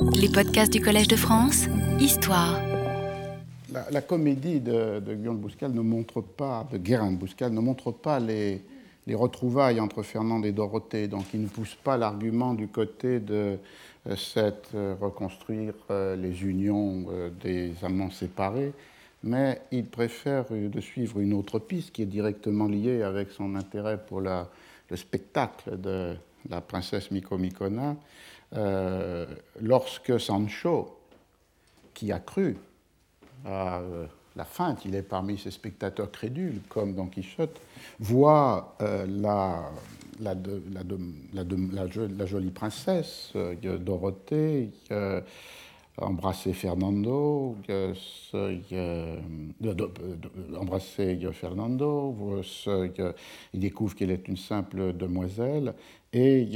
Les podcasts du Collège de France, Histoire. La, comédie de, Guillaume Bouscal ne montre pas, de Guérin de Bouscal, ne montre pas les, retrouvailles entre Fernande et Dorothée. Donc il ne pousse pas l'argument du côté de euh, cette euh, reconstruire euh, les unions des amants séparés, mais il préfère de suivre une autre piste qui est directement liée avec son intérêt pour le spectacle de la princesse Micomicona, euh, lorsque Sancho, qui a cru à euh, la feinte, il est parmi ces spectateurs crédules, comme Don Quichotte, voit euh, la, la, la, jolie princesse Dorothée embrasser Fernando, embrasser Fernando, il découvre qu'elle est une simple demoiselle, et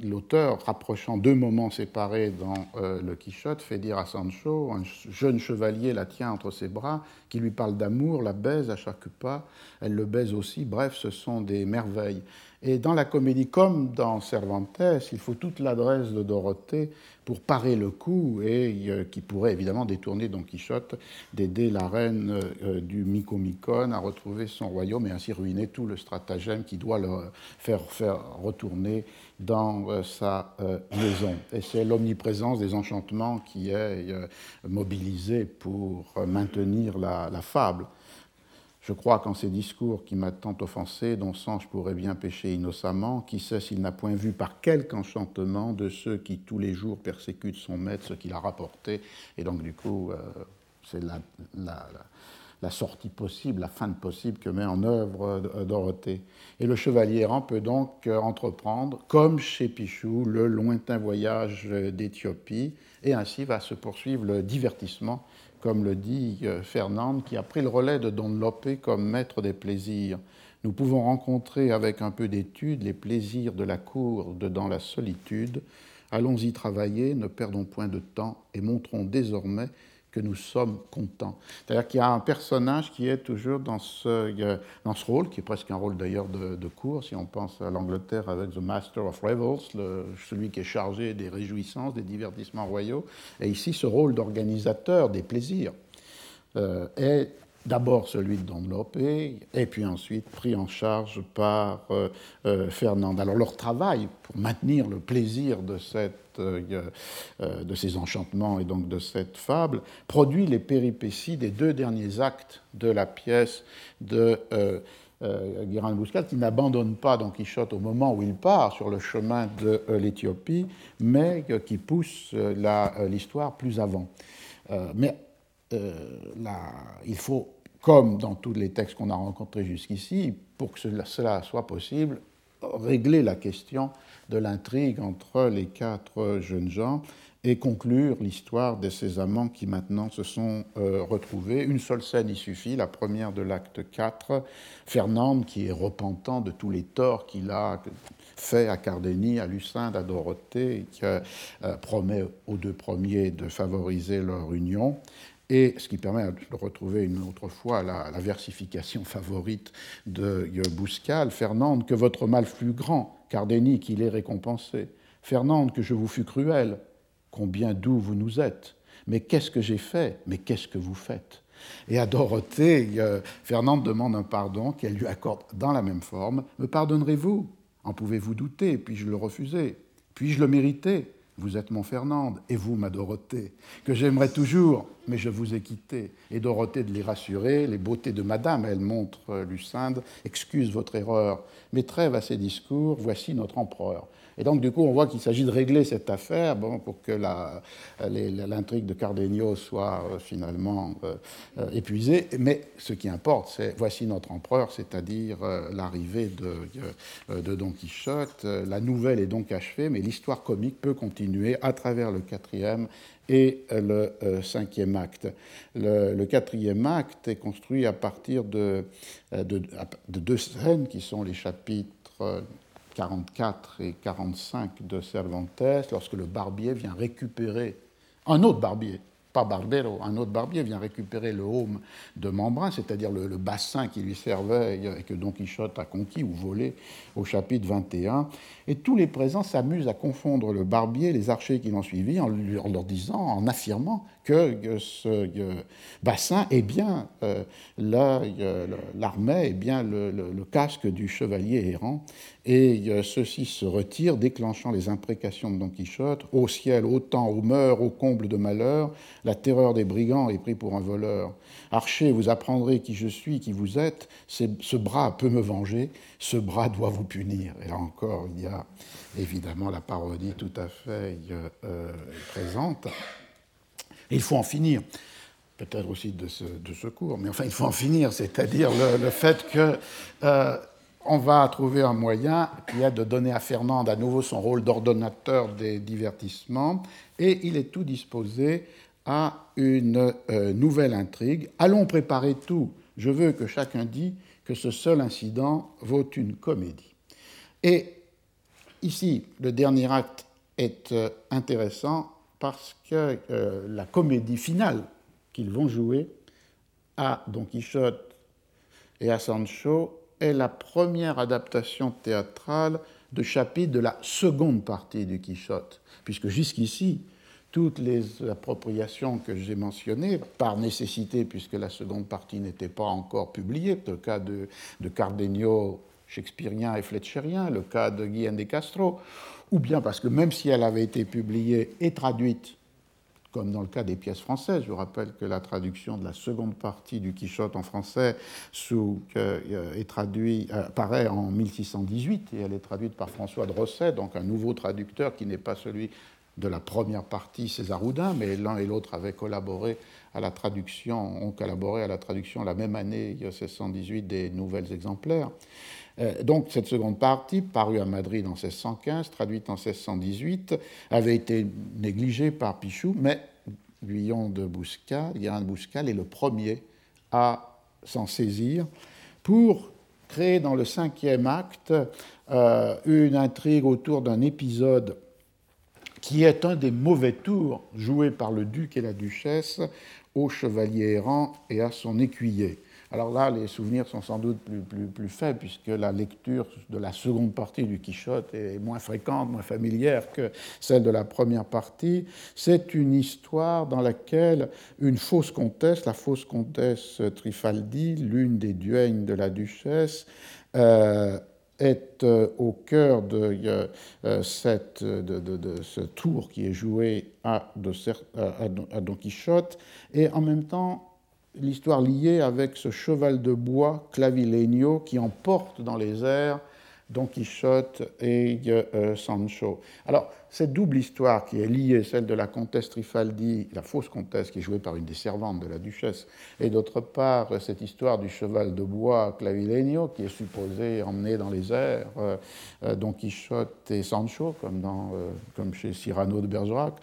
l'auteur, rapprochant deux moments séparés dans euh, Le Quichotte, fait dire à Sancho, un jeune chevalier la tient entre ses bras, qui lui parle d'amour, la baise à chaque pas, elle le baise aussi, bref, ce sont des merveilles. Et dans la comédie, comme dans Cervantes, il faut toute l'adresse de Dorothée pour parer le coup et euh, qui pourrait évidemment détourner Don Quichotte d'aider la reine euh, du Micomicon à retrouver son royaume et ainsi ruiner tout le stratagème qui doit le faire, faire retourner dans euh, sa maison. Et c'est l'omniprésence des enchantements qui est mobilisée pour maintenir la fable. Je crois qu'en ces discours qui m'a tant offensé, dont je pourrait bien pécher innocemment, qui sait s'il n'a point vu par quelque enchantement de ceux qui tous les jours persécutent son maître ce qu'il a rapporté. Et donc du coup, euh, c'est la, la, sortie possible, la fin possible que met en œuvre euh, Dorothée. Et le chevalier errant peut donc euh, entreprendre, comme chez Pichou, le lointain voyage d'Éthiopie, et ainsi va se poursuivre le divertissement comme le dit euh, Fernande, qui a pris le relais de Don Lope comme maître des plaisirs. Nous pouvons rencontrer avec un peu d'étude les plaisirs de la cour de dans la solitude. Allons-y travailler, ne perdons point de temps et montrons désormais que nous sommes contents. C'est-à-dire qu'il y a un personnage qui est toujours dans ce, dans ce rôle, qui est presque un rôle d'ailleurs de, de, cour, si on pense à l'Angleterre avec The Master of Revels, celui qui est chargé des réjouissances, des divertissements royaux, et ici ce rôle d'organisateur des plaisirs euh, est d'abord celui de Don Lope, et puis ensuite pris en charge par euh, euh, Fernande. Alors leur travail pour maintenir le plaisir de, cette, euh, de ces enchantements et donc de cette fable produit les péripéties des deux derniers actes de la pièce de Guérin Bouscal, qui n'abandonne pas Don Quichotte au moment où il part sur le chemin de l'Éthiopie, mais qui pousse l'histoire plus avant. mais là, il faut comme dans tous les textes qu'on a rencontrés jusqu'ici, pour que cela soit possible, régler la question de l'intrigue entre les quatre jeunes gens et conclure l'histoire de ces amants qui maintenant se sont euh, retrouvés. Une seule scène y suffit, la première de l'acte 4, Fernande qui est repentant de tous les torts qu'il a fait à Cardénie, à Lucinde, à Dorothée, qui euh, promet aux deux premiers de favoriser leur union et ce qui permet de retrouver une autre fois la, versification favorite de Bouscal, Fernande, que votre mal fut grand, car Denis qu'il est récompensé. Fernande, que je vous fus cruel, combien doux vous nous êtes. Mais qu'est-ce que j'ai fait Mais qu'est-ce que vous faites? Et à Dorothée, Fernande demande un pardon qu'elle lui accorde dans la même forme. Me pardonnerez-vous? En pouvez-vous douter? Puis-je le refuser? Puis-je le mériter? Vous êtes mon Fernande, et vous ma Dorothée, que j'aimerais toujours, mais je vous ai quitté. Et Dorothée de les rassurer, les beautés de madame, elle montre Lucinde, excuse votre erreur, mais trêve à ces discours, voici notre empereur. Et donc, du coup, on voit qu'il s'agit de régler cette affaire bon, pour que l'intrigue de Cardenio soit euh, finalement euh, euh, épuisée. Mais ce qui importe, c'est voici notre empereur, c'est-à-dire l'arrivée de, Don Quichotte. La nouvelle est donc achevée, mais l'histoire comique peut continuer à travers le quatrième et le cinquième acte. Le, quatrième acte est construit à partir de, deux scènes qui sont les chapitres 44 et 45 de Cervantes, lorsque le barbier vient récupérer un autre barbier, pas Barbero, un autre barbier vient récupérer le home de Membrin, c'est-à-dire le, bassin qui lui servait et que Don Quichotte a conquis ou volé au chapitre 21. Et tous les présents s'amusent à confondre le barbier et les archers qui l'ont suivi en, leur disant, en affirmant que ce bassin est bien euh, l'armée, est bien le, casque du chevalier errant. Et euh, ceux-ci se retirent, déclenchant les imprécations de Don Quichotte Au ciel, au temps, aux mœurs, au comble de malheur, la terreur des brigands est pris pour un voleur. Archer, vous apprendrez qui je suis, qui vous êtes. Ce bras peut me venger, ce bras doit vous punir. Et là encore, il y a évidemment la parodie tout à fait euh, présente. il faut en finir peut-être aussi de ce, cours, mais enfin il faut en finir, c'est-à-dire le, fait que euh, on va trouver un moyen qui est de donner à Fernande à nouveau son rôle d'ordonnateur des divertissements, et il est tout disposé à une euh, nouvelle intrigue. Allons préparer tout. Je veux que chacun dise que ce seul incident vaut une comédie. Et ici, le dernier acte est euh, intéressant parce que euh, la comédie finale qu'ils vont jouer à Don Quichotte et à Sancho est la première adaptation théâtrale de chapitre de la seconde partie du Quichotte, puisque jusqu'ici, toutes les appropriations que j'ai mentionnées, par nécessité, puisque la seconde partie n'était pas encore publiée, le cas de, de Cardenio shakespearien et fletcherien, le cas de Guillaume de Castro, ou bien parce que même si elle avait été publiée et traduite comme dans le cas des pièces françaises. Je rappelle que la traduction de la seconde partie du Quichotte en français sous, euh, est traduit, euh, apparaît en 1618 et elle est traduite par François de Rosset, donc un nouveau traducteur qui n'est pas celui de la première partie César Houdin, mais l'un et l'autre avaient collaboré à la traduction, ont collaboré à la traduction la même année, 1618, des nouvelles exemplaires. Euh, donc cette seconde partie, parue à Madrid en 1615, traduite en 1618, avait été négligée par Pichou, mais Guillaume de Bouscal, de Bouscal est le premier à s'en saisir pour créer dans le cinquième acte euh, une intrigue autour d'un épisode qui est un des mauvais tours joués par le duc et la duchesse au chevalier errant et à son écuyer. Alors là, les souvenirs sont sans doute plus, plus, plus, faibles, puisque la lecture de la seconde partie du Quichotte est moins fréquente, moins familière que celle de la première partie. C'est une histoire dans laquelle une fausse comtesse, la fausse comtesse Trifaldi, l'une des duègnes de la duchesse, euh, est euh, au cœur de, euh, cette, de, ce tour qui est joué à, à Don Quichotte, et en même temps l'histoire liée avec ce cheval de bois clavilegno qui emporte dans les airs Don Quichotte et euh, Sancho. Alors, cette double histoire qui est liée, celle de la comtesse Trifaldi, la fausse comtesse qui est jouée par une des servantes de la duchesse, et d'autre part cette histoire du cheval de bois Clavileño qui est supposé emmener dans les airs euh, euh, Don Quichotte et Sancho, comme, dans, euh, comme chez Cyrano de Bergerac.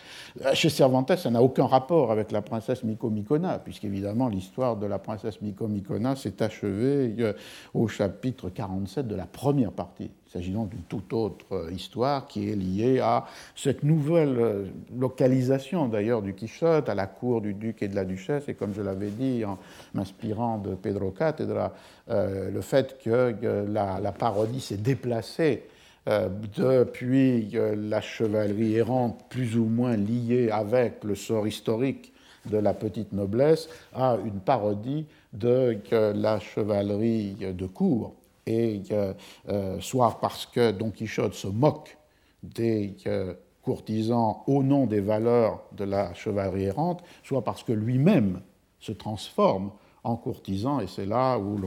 Chez Cervantes, ça n'a aucun rapport avec la princesse Micomicona, puisqu'évidemment l'histoire de la princesse Micomicona s'est achevée au chapitre 47 de la première partie il s'agit donc d'une toute autre euh, histoire qui est liée à cette nouvelle euh, localisation d'ailleurs du Quichotte à la cour du duc et de la duchesse. Et comme je l'avais dit en m'inspirant de Pedro Catedra, euh, le fait que la, parodie s'est déplacée depuis la chevalerie errante plus ou moins liée avec le sort historique de la petite noblesse à une parodie de la chevalerie de cour et euh, soit parce que Don Quichotte se moque des euh, courtisans au nom des valeurs de la chevalerie errante, soit parce que lui-même se transforme en courtisan, et c'est là où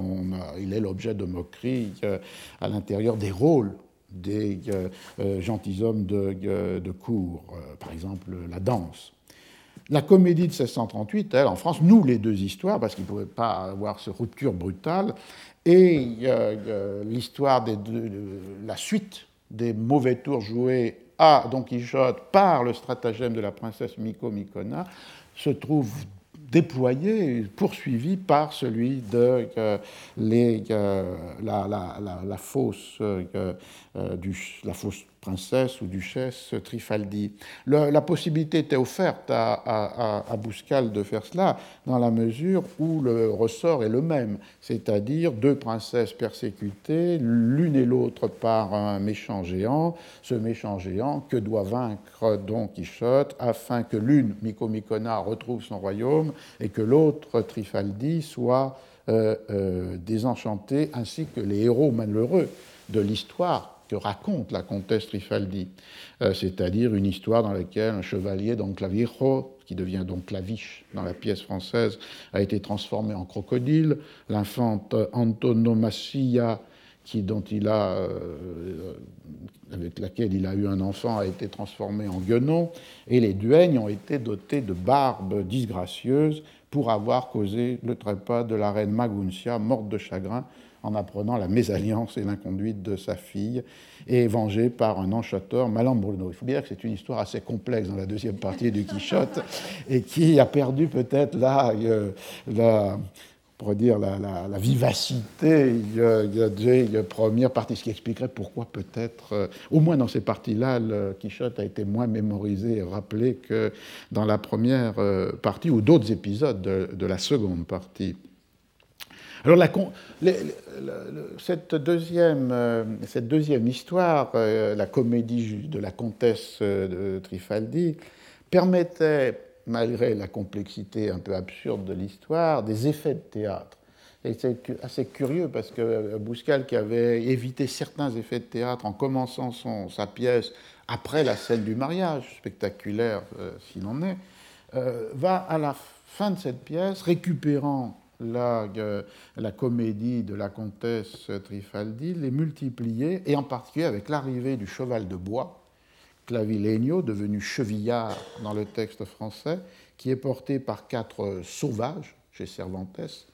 il est l'objet de moqueries euh, à l'intérieur des rôles des gentilshommes de cour, par exemple la danse. La comédie de 1638, elle, en France, nous les deux histoires, parce qu'il ne pouvait pas avoir cette rupture brutale, et l'histoire de la suite des mauvais tours joués à Don Quichotte par le stratagème de la princesse Miko Mikona se trouve déployé, poursuivi par celui de la, la, fausse, du, la fausse princesse ou duchesse Trifaldi. la possibilité était offerte à, à, Bouscal de faire cela dans la mesure où le ressort est le même, c'est-à-dire deux princesses persécutées, l'une et l'autre par un méchant géant, ce méchant géant que doit vaincre Don Quichotte afin que l'une, Micomicona, retrouve son royaume et que l'autre, Trifaldi, soit euh, euh, désenchantée, ainsi que les héros malheureux de l'histoire raconte la comtesse Trifaldi, euh, c'est-à-dire une histoire dans laquelle un chevalier, donc Clavijo, qui devient donc Claviche dans la pièce française, a été transformé en crocodile, l'infante Antonomasia, qui, dont il a, euh, avec laquelle il a eu un enfant, a été transformée en guenon, et les duègnes ont été dotés de barbes disgracieuses pour avoir causé le trépas de la reine Maguncia, morte de chagrin en apprenant la mésalliance et l'inconduite de sa fille, et vengé par un enchanteur, Malam Bruno. Il faut bien dire que c'est une histoire assez complexe dans la deuxième partie du Quichotte, et qui a perdu peut-être là euh, la, pour dire la, la, vivacité des premières parties, ce qui expliquerait pourquoi peut-être, euh, au moins dans ces parties-là, le Quichotte a été moins mémorisé et rappelé que dans la première euh, partie ou d'autres épisodes de la seconde partie. Alors cette, deuxième, euh, cette, deuxième, histoire, euh, la comédie de la comtesse euh, de Trifaldi, permettait, malgré la complexité un peu absurde de l'histoire, des effets de théâtre. c'est assez curieux parce que Bouscal, qui avait évité certains effets de théâtre en commençant son, sa pièce après la scène du mariage, spectaculaire s'il en est, va à la fin de cette pièce, récupérant la, la comédie de la comtesse Trifaldi, les multiplier, et en particulier avec l'arrivée du cheval de bois, Clavilegno, devenu chevillard dans le texte français, qui est porté par quatre sauvages chez Cervantes,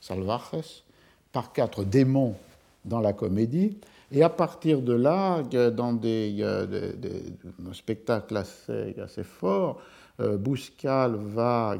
Salvajes, par quatre démons dans la comédie, et à partir de là, dans des, des, spectacles assez, forts, euh, Bouscal va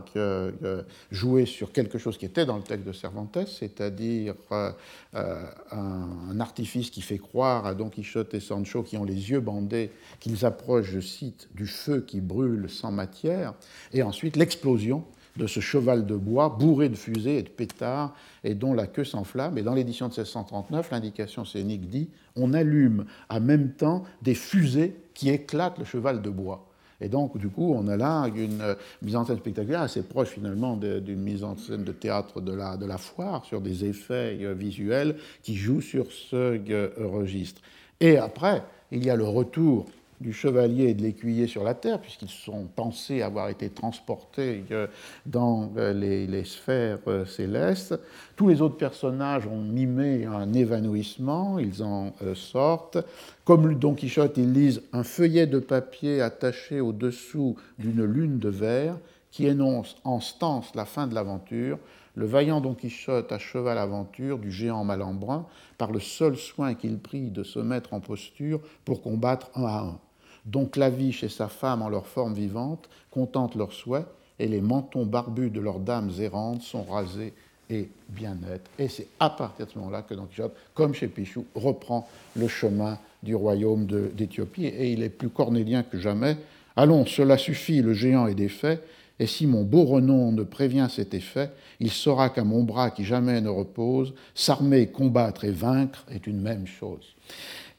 jouer sur quelque chose qui était dans le texte de Cervantes, c'est-à-dire euh, euh, un, artifice qui fait croire à Don Quichotte et Sancho, qui ont les yeux bandés, qu'ils approchent, je cite, du feu qui brûle sans matière, et ensuite l'explosion de ce cheval de bois bourré de fusées et de pétards et dont la queue s'enflamme. Et dans l'édition de 1639, l'indication scénique dit on allume en même temps des fusées qui éclatent le cheval de bois. Et donc, du coup, on a là une mise en scène spectaculaire assez proche finalement d'une mise en scène de théâtre de la, de la foire, sur des effets euh, visuels qui jouent sur ce euh, registre. Et après, il y a le retour du chevalier et de l'écuyer sur la terre, puisqu'ils sont pensés avoir été transportés euh, dans euh, les, sphères euh, célestes. Tous les autres personnages ont mimé un évanouissement, ils en sortent. Comme Don Quichotte, ils lisent un feuillet de papier attaché au-dessous d'une lune de verre qui énonce en stance la fin de l'aventure. Le vaillant Don Quichotte acheva l'aventure du géant Malambrin par le seul soin qu'il prit de se mettre en posture pour combattre un à un dont Claviche et sa femme en leur forme vivante contentent leurs souhaits, et les mentons barbus de leurs dames errantes sont rasés et bien nets. Et c'est à partir de ce moment-là que Don Quichotte, comme chez Pichou, reprend le chemin du royaume d'Éthiopie, et il est plus cornélien que jamais. Allons, cela suffit, le géant est défait, et si mon beau renom ne prévient cet effet, il saura qu'à mon bras qui jamais ne repose, s'armer, combattre et vaincre est une même chose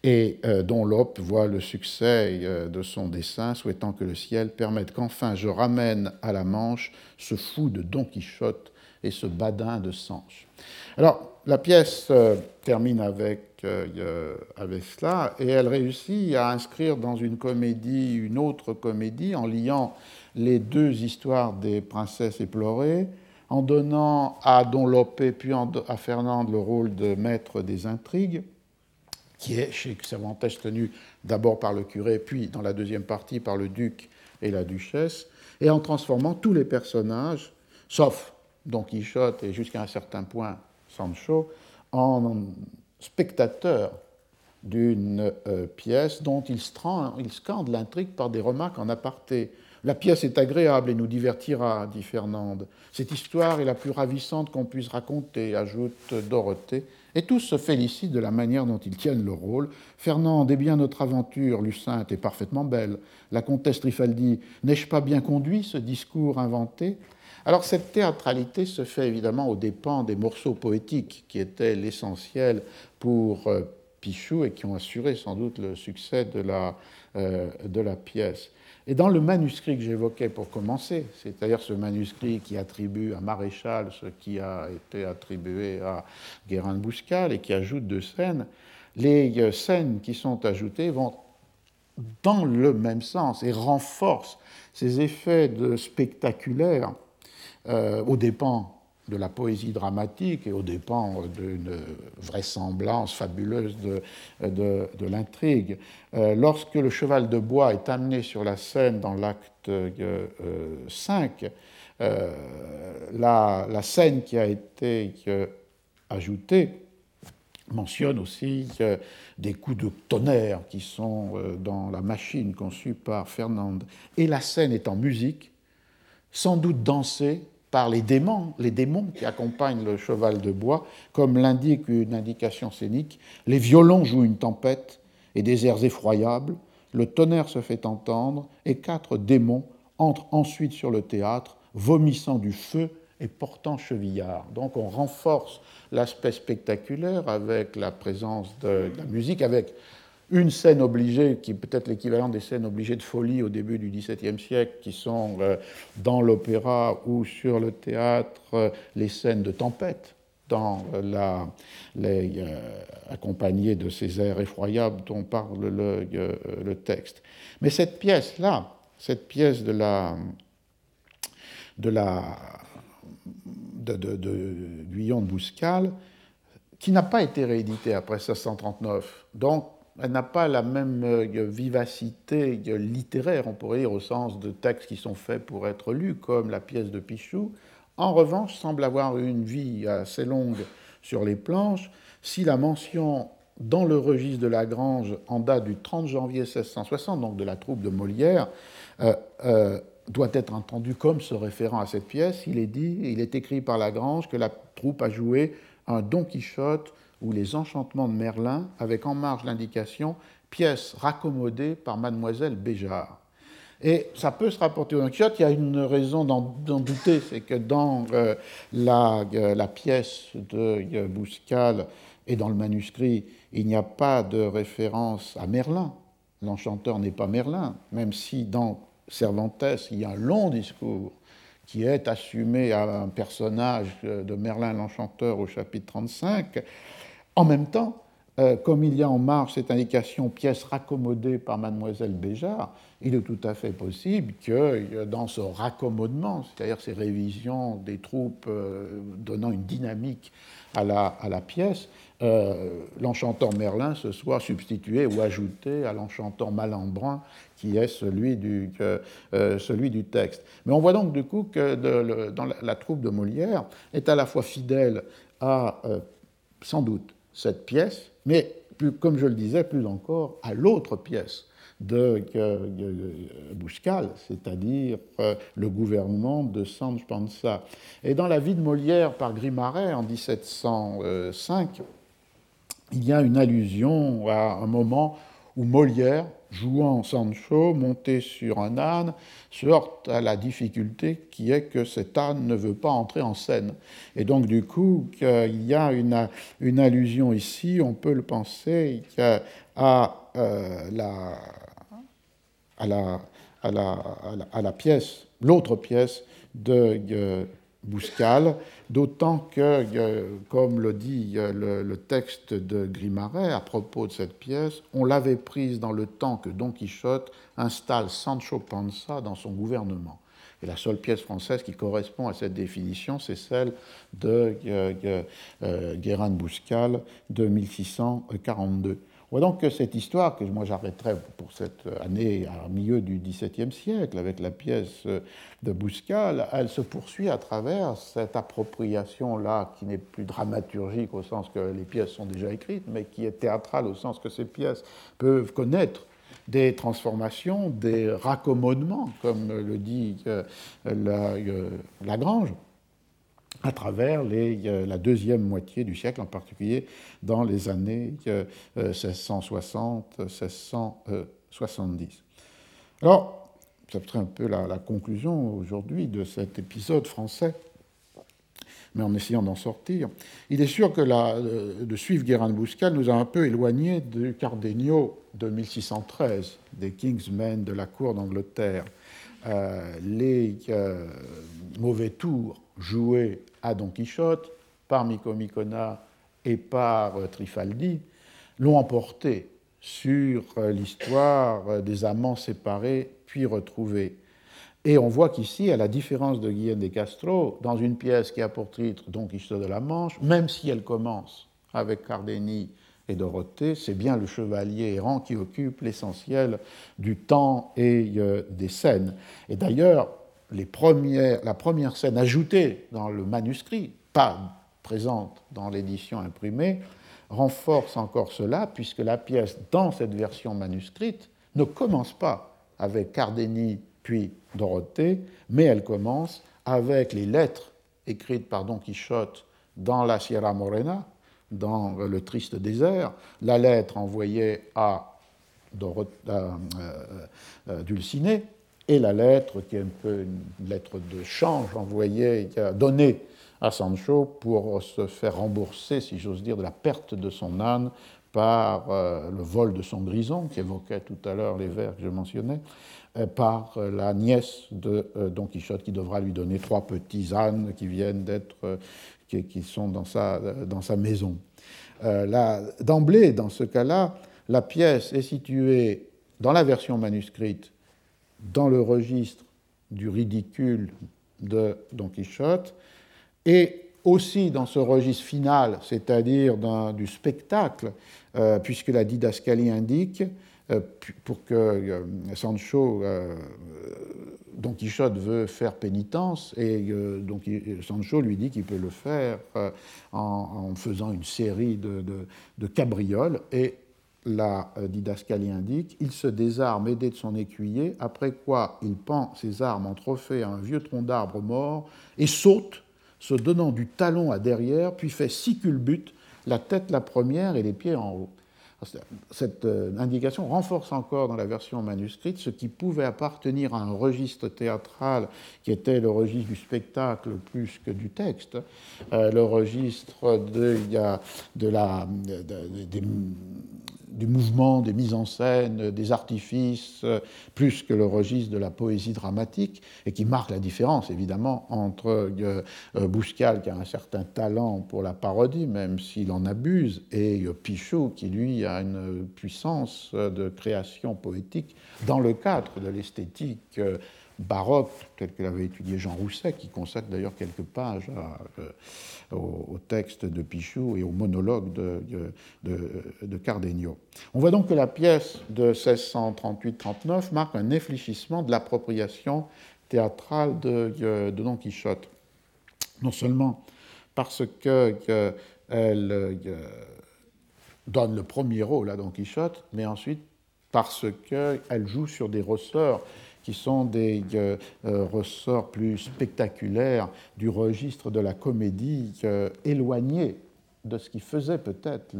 et euh, dont Lope voit le succès euh, de son dessein, souhaitant que le ciel permette qu'enfin je ramène à la Manche ce fou de Don Quichotte et ce badin de Sanche. Alors, la pièce euh, termine avec, avec cela, et elle réussit à inscrire dans une comédie une autre comédie en liant les deux histoires des princesses éplorées, en donnant à Don Lope puis à Fernande le rôle de maître des intrigues, qui est chez Cervantes tenu d'abord par le curé, puis dans la deuxième partie par le duc et la duchesse, et en transformant tous les personnages, sauf Don Quichotte et jusqu'à un certain point Sancho, en spectateurs d'une euh, pièce dont il, il scande l'intrigue par des remarques en aparté. La pièce est agréable et nous divertira, dit Fernande. Cette histoire est la plus ravissante qu'on puisse raconter, ajoute Dorothée, Et tous se félicitent de la manière dont ils tiennent le rôle. Fernand, eh bien notre aventure, Lucinte, est parfaitement belle. La comtesse Trifaldi, n'ai-je pas bien conduit ce discours inventé? Alors cette théâtralité se fait évidemment aux dépens des morceaux poétiques qui étaient l'essentiel pour euh, Pichou et qui ont assuré sans doute le succès de la, euh, de la pièce. Et dans le manuscrit que j'évoquais pour commencer, c'est-à-dire ce manuscrit qui attribue à Maréchal ce qui a été attribué à Guérin de Bouscal et qui ajoute deux scènes, les euh, scènes qui sont ajoutées vont dans le même sens et renforcent ces effets de spectaculaire euh, aux dépens de la poésie dramatique et aux dépens d'une vraisemblance fabuleuse de, de, l'intrigue. Euh, lorsque le cheval de bois est amené sur la scène dans l'acte 5, euh, euh, la, la, scène qui a été ajoutée mentionne aussi des coups de tonnerre qui sont dans la machine conçue par Fernande. Et la scène est en musique, sans doute dansée par les démons, les démons qui accompagnent le cheval de bois, comme l'indique une indication scénique. Les violons jouent une tempête et des airs effroyables, le tonnerre se fait entendre et quatre démons entrent ensuite sur le théâtre, vomissant du feu et portant chevillard. Donc on renforce l'aspect spectaculaire avec la présence de la musique, avec une scène obligée, qui est peut-être l'équivalent des scènes obligées de folie au début du XVIIe siècle, qui sont euh, dans l'opéra ou sur le théâtre euh, les scènes de tempête, dans euh, la, accompagnées de ces airs effroyables dont parle le, le texte. Mais cette pièce-là, cette pièce de la, de la de, de, de Guyon de Bouscal, qui n'a pas été rééditée après 1639. Donc, elle n'a pas la même euh, vivacité littéraire, on pourrait dire, au sens de textes qui sont faits pour être lus, comme la pièce de Pichou. En revanche, semble avoir une vie assez longue sur les planches. Si la mention dans le registre de Lagrange en date du 30 janvier 1660, donc de la troupe de Molière, euh, euh, doit être entendue comme se référant à cette pièce, il est dit, il est écrit par Lagrange que la troupe a joué un Don Quichotte ou Les Enchantements de Merlin, avec en marge l'indication pièce raccommodée par mademoiselle Béjart. Et ça peut se rapporter au Don Quichotte. Il y a une raison d'en douter, c'est que dans euh, la, euh, la, pièce de euh, Bouscal et dans le manuscrit, il n'y a pas de référence à Merlin. L'enchanteur n'est pas Merlin, même si dans Cervantes, il y a un long discours qui est assumé à un personnage de Merlin l'Enchanteur au chapitre 35. En même temps, euh, comme il y a en marge cette indication pièce raccommodée par mademoiselle Béjart, il est tout à fait possible que euh, dans ce raccommodement, c'est-à-dire ces révisions des troupes euh, donnant une dynamique à la, pièce, l'enchanteur Merlin se soit substitué ou ajouté à l'enchanteur Malembrin qui est celui du, celui du texte. Mais on voit donc du coup que dans la, troupe de Molière est à la fois fidèle à, sans doute, cette pièce, mais comme je le disais, plus encore à l'autre pièce de Bouscal, c'est-à-dire euh, le gouvernement de Sanche Panza. Et dans la vie de Molière par Grimaret en 1705, il y a une allusion à un moment où Molière jouant Sancho, monté sur un âne, se heurte à la difficulté qui est que cet âne ne veut pas entrer en scène. Et donc, du coup, il y a une, une allusion ici, on peut le penser, à, euh, la, à, la, à, la, à, la, pièce, l'autre pièce de euh, Bouscal, d'autant que, euh, comme le dit euh, le, texte de Grimaret à propos de cette pièce, on l'avait prise dans le temps que Don Quichotte installe Sancho Panza dans son gouvernement. Et la seule pièce française qui correspond à cette définition, c'est celle de euh, Guérin Bouscal de 1642 voit donc que cette histoire, que moi j'arrêterai pour cette année à milieu du XVIIe siècle, avec la pièce de Bouscal, elle se poursuit à travers cette appropriation-là, qui n'est plus dramaturgique au sens que les pièces sont déjà écrites, mais qui est théâtrale au sens que ces pièces peuvent connaître des transformations, des raccommodements, comme le dit euh, euh, Lagrange. À travers la deuxième moitié du siècle, en particulier dans les années 1660-1670. Alors, ça serait un peu la, conclusion aujourd'hui de cet épisode français, mais en essayant d'en sortir. Il est sûr que la, euh, de suivre Guérin de Bouscal nous a un peu éloigné du Cardenio de 1613, des Kingsmen de la cour d'Angleterre. Euh, les euh, mauvais tours joués à Don Quichotte par Micomicona et par Trifaldi l'ont emporté sur l'histoire des amants séparés puis retrouvés. Et on voit qu'ici, à la différence de Guillaume de Castro, dans une pièce qui a pour titre Don Quichotte de la Manche, même si elle commence avec Cardeni et Dorothée, c'est bien le chevalier errant qui occupe l'essentiel du temps et euh, des scènes. Et d'ailleurs, la première scène ajoutée dans le manuscrit, pas présente dans l'édition imprimée, renforce encore cela, puisque la pièce, dans cette version manuscrite, ne commence pas avec Cardeni puis Dorothée, mais elle commence avec les lettres écrites par Don Quichotte dans la Sierra Morena, dans le triste désert, la lettre envoyée à euh, euh, Dulcinée et la lettre qui est un peu une lettre de change envoyée, donnée à Sancho pour se faire rembourser, si j'ose dire, de la perte de son âne par euh, le vol de son grison, qui évoquait tout à l'heure les vers que je mentionnais, euh, par euh, la nièce de Don Quichotte, qui devra lui donner trois petits ânes qui viennent d'être, qui, sont dans sa, dans sa maison. D'emblée, dans ce cas-là, la pièce est située dans la version manuscrite, dans le registre du ridicule de Don Quichotte, et aussi dans ce registre final, c'est-à-dire du spectacle, euh, puisque la didascalie indique, euh, pour que euh, Sancho, Don Quichotte veut faire pénitence, et donc Sancho lui dit qu'il peut le faire en, faisant une série de, de cabrioles, et la didascalie indique, il se désarme aidé de son écuyer, après quoi il pend ses armes en trophée à un vieux tronc d'arbre mort et saute se donnant du talon à derrière, puis fait six culbutes, la tête la première et les pieds en haut. Cette euh, indication renforce encore dans la version manuscrite ce qui pouvait appartenir à un registre théâtral qui était le registre du spectacle plus que du texte, euh, le registre de, de la, des, du mouvement, des mises en scène, des artifices, plus que le registre de la poésie dramatique, et qui marque la différence, évidemment, entre euh, euh, Bouscal, qui a un certain talent pour la parodie, même s'il en abuse, et euh, Pichot, qui, lui, a une puissance de création poétique dans le cadre de l'esthétique baroque, tel que l'avait étudié Jean Rousset, qui consacre d'ailleurs quelques pages euh, au, texte de Pichou et au monologue de, de, Cardenio. On voit donc que la pièce de 1638-39 marque un infléchissement de l'appropriation théâtrale de, Don Quichotte. Non seulement parce qu'elle euh, donne le premier rôle à Don Quichotte, mais ensuite parce qu'elle joue sur des ressorts qui sont des euh, euh, ressorts plus spectaculaires du registre de la comédie euh, éloigné de ce qui faisait peut-être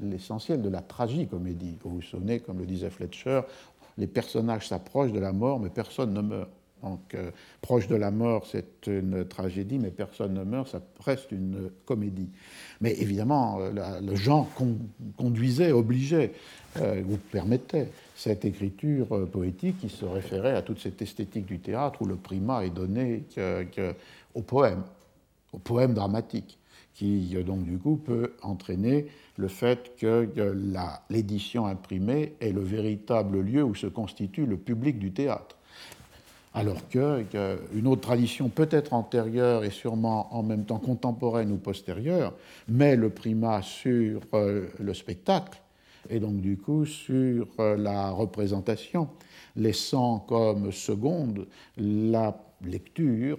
l'essentiel de la tragicomédie. Vous vous souvenez, comme le disait Fletcher, les personnages s'approchent de la mort, mais personne ne meurt. Donc, proche de la mort, c'est une tragédie, mais personne ne meurt, ça reste une comédie. Mais évidemment, le genre conduisait, obligeait, ou permettait cette écriture euh, poétique qui se référait à toute cette esthétique du théâtre où le primat est donné au poème, au poème dramatique, qui euh, donc du coup peut entraîner le fait que l'édition imprimée est le véritable lieu où se constitue le public du théâtre. Alors qu'une autre tradition peut-être antérieure et sûrement en même temps contemporaine ou postérieure met le primat sur euh, le spectacle et donc du coup sur euh, la représentation, laissant comme seconde la lecture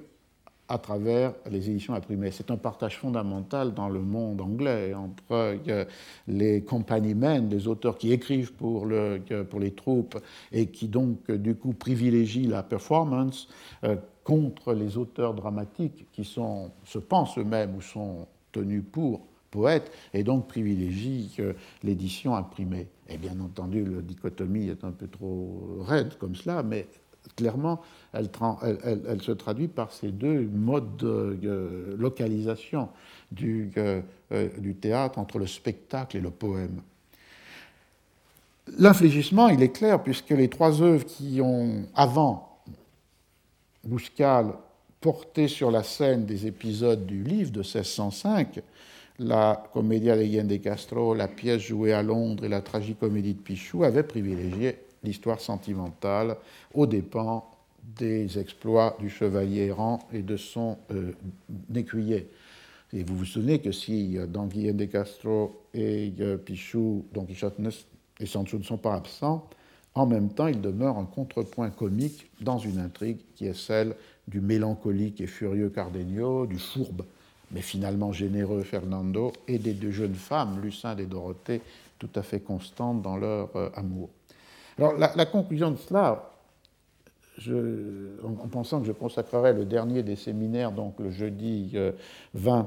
à travers les éditions imprimées. C'est un partage fondamental dans le monde anglais entre euh, les compagniemen, les auteurs qui écrivent pour, le, pour les troupes et qui donc du coup privilégient la performance, euh, contre les auteurs dramatiques qui se pensent eux-mêmes ou sont tenus pour poètes et donc privilégient l'édition imprimée. Et bien entendu, la dichotomie est un peu trop raide comme cela, mais clairement, elle, se traduit par ces deux modes de localisation du, euh, du, théâtre entre le spectacle et le poème. L'infligissement, il est clair, puisque les trois œuvres qui ont, avant Bouscal, porté sur la scène des épisodes du livre de 1605, la Commedia de Castro, la pièce jouée à Londres et la tragicomédie de Pichou, avaient privilégié l'histoire sentimentale aux dépens des exploits du chevalier errant et de son euh, écuyer. Et vous vous souvenez que si euh, dans Guillaume de Castro et euh, Pichou, Don Quichotte et Sancho ne sont pas absents, en même temps, il demeure un contrepoint comique dans une intrigue qui est celle du mélancolique et furieux Cardenio, du fourbe mais finalement généreux Fernando, et des deux jeunes femmes, Lucinde et Dorothée, tout à fait constantes dans leur amour. Alors la, conclusion de cela, en, pensant que je consacrerai le dernier des séminaires, donc le jeudi 20, euh,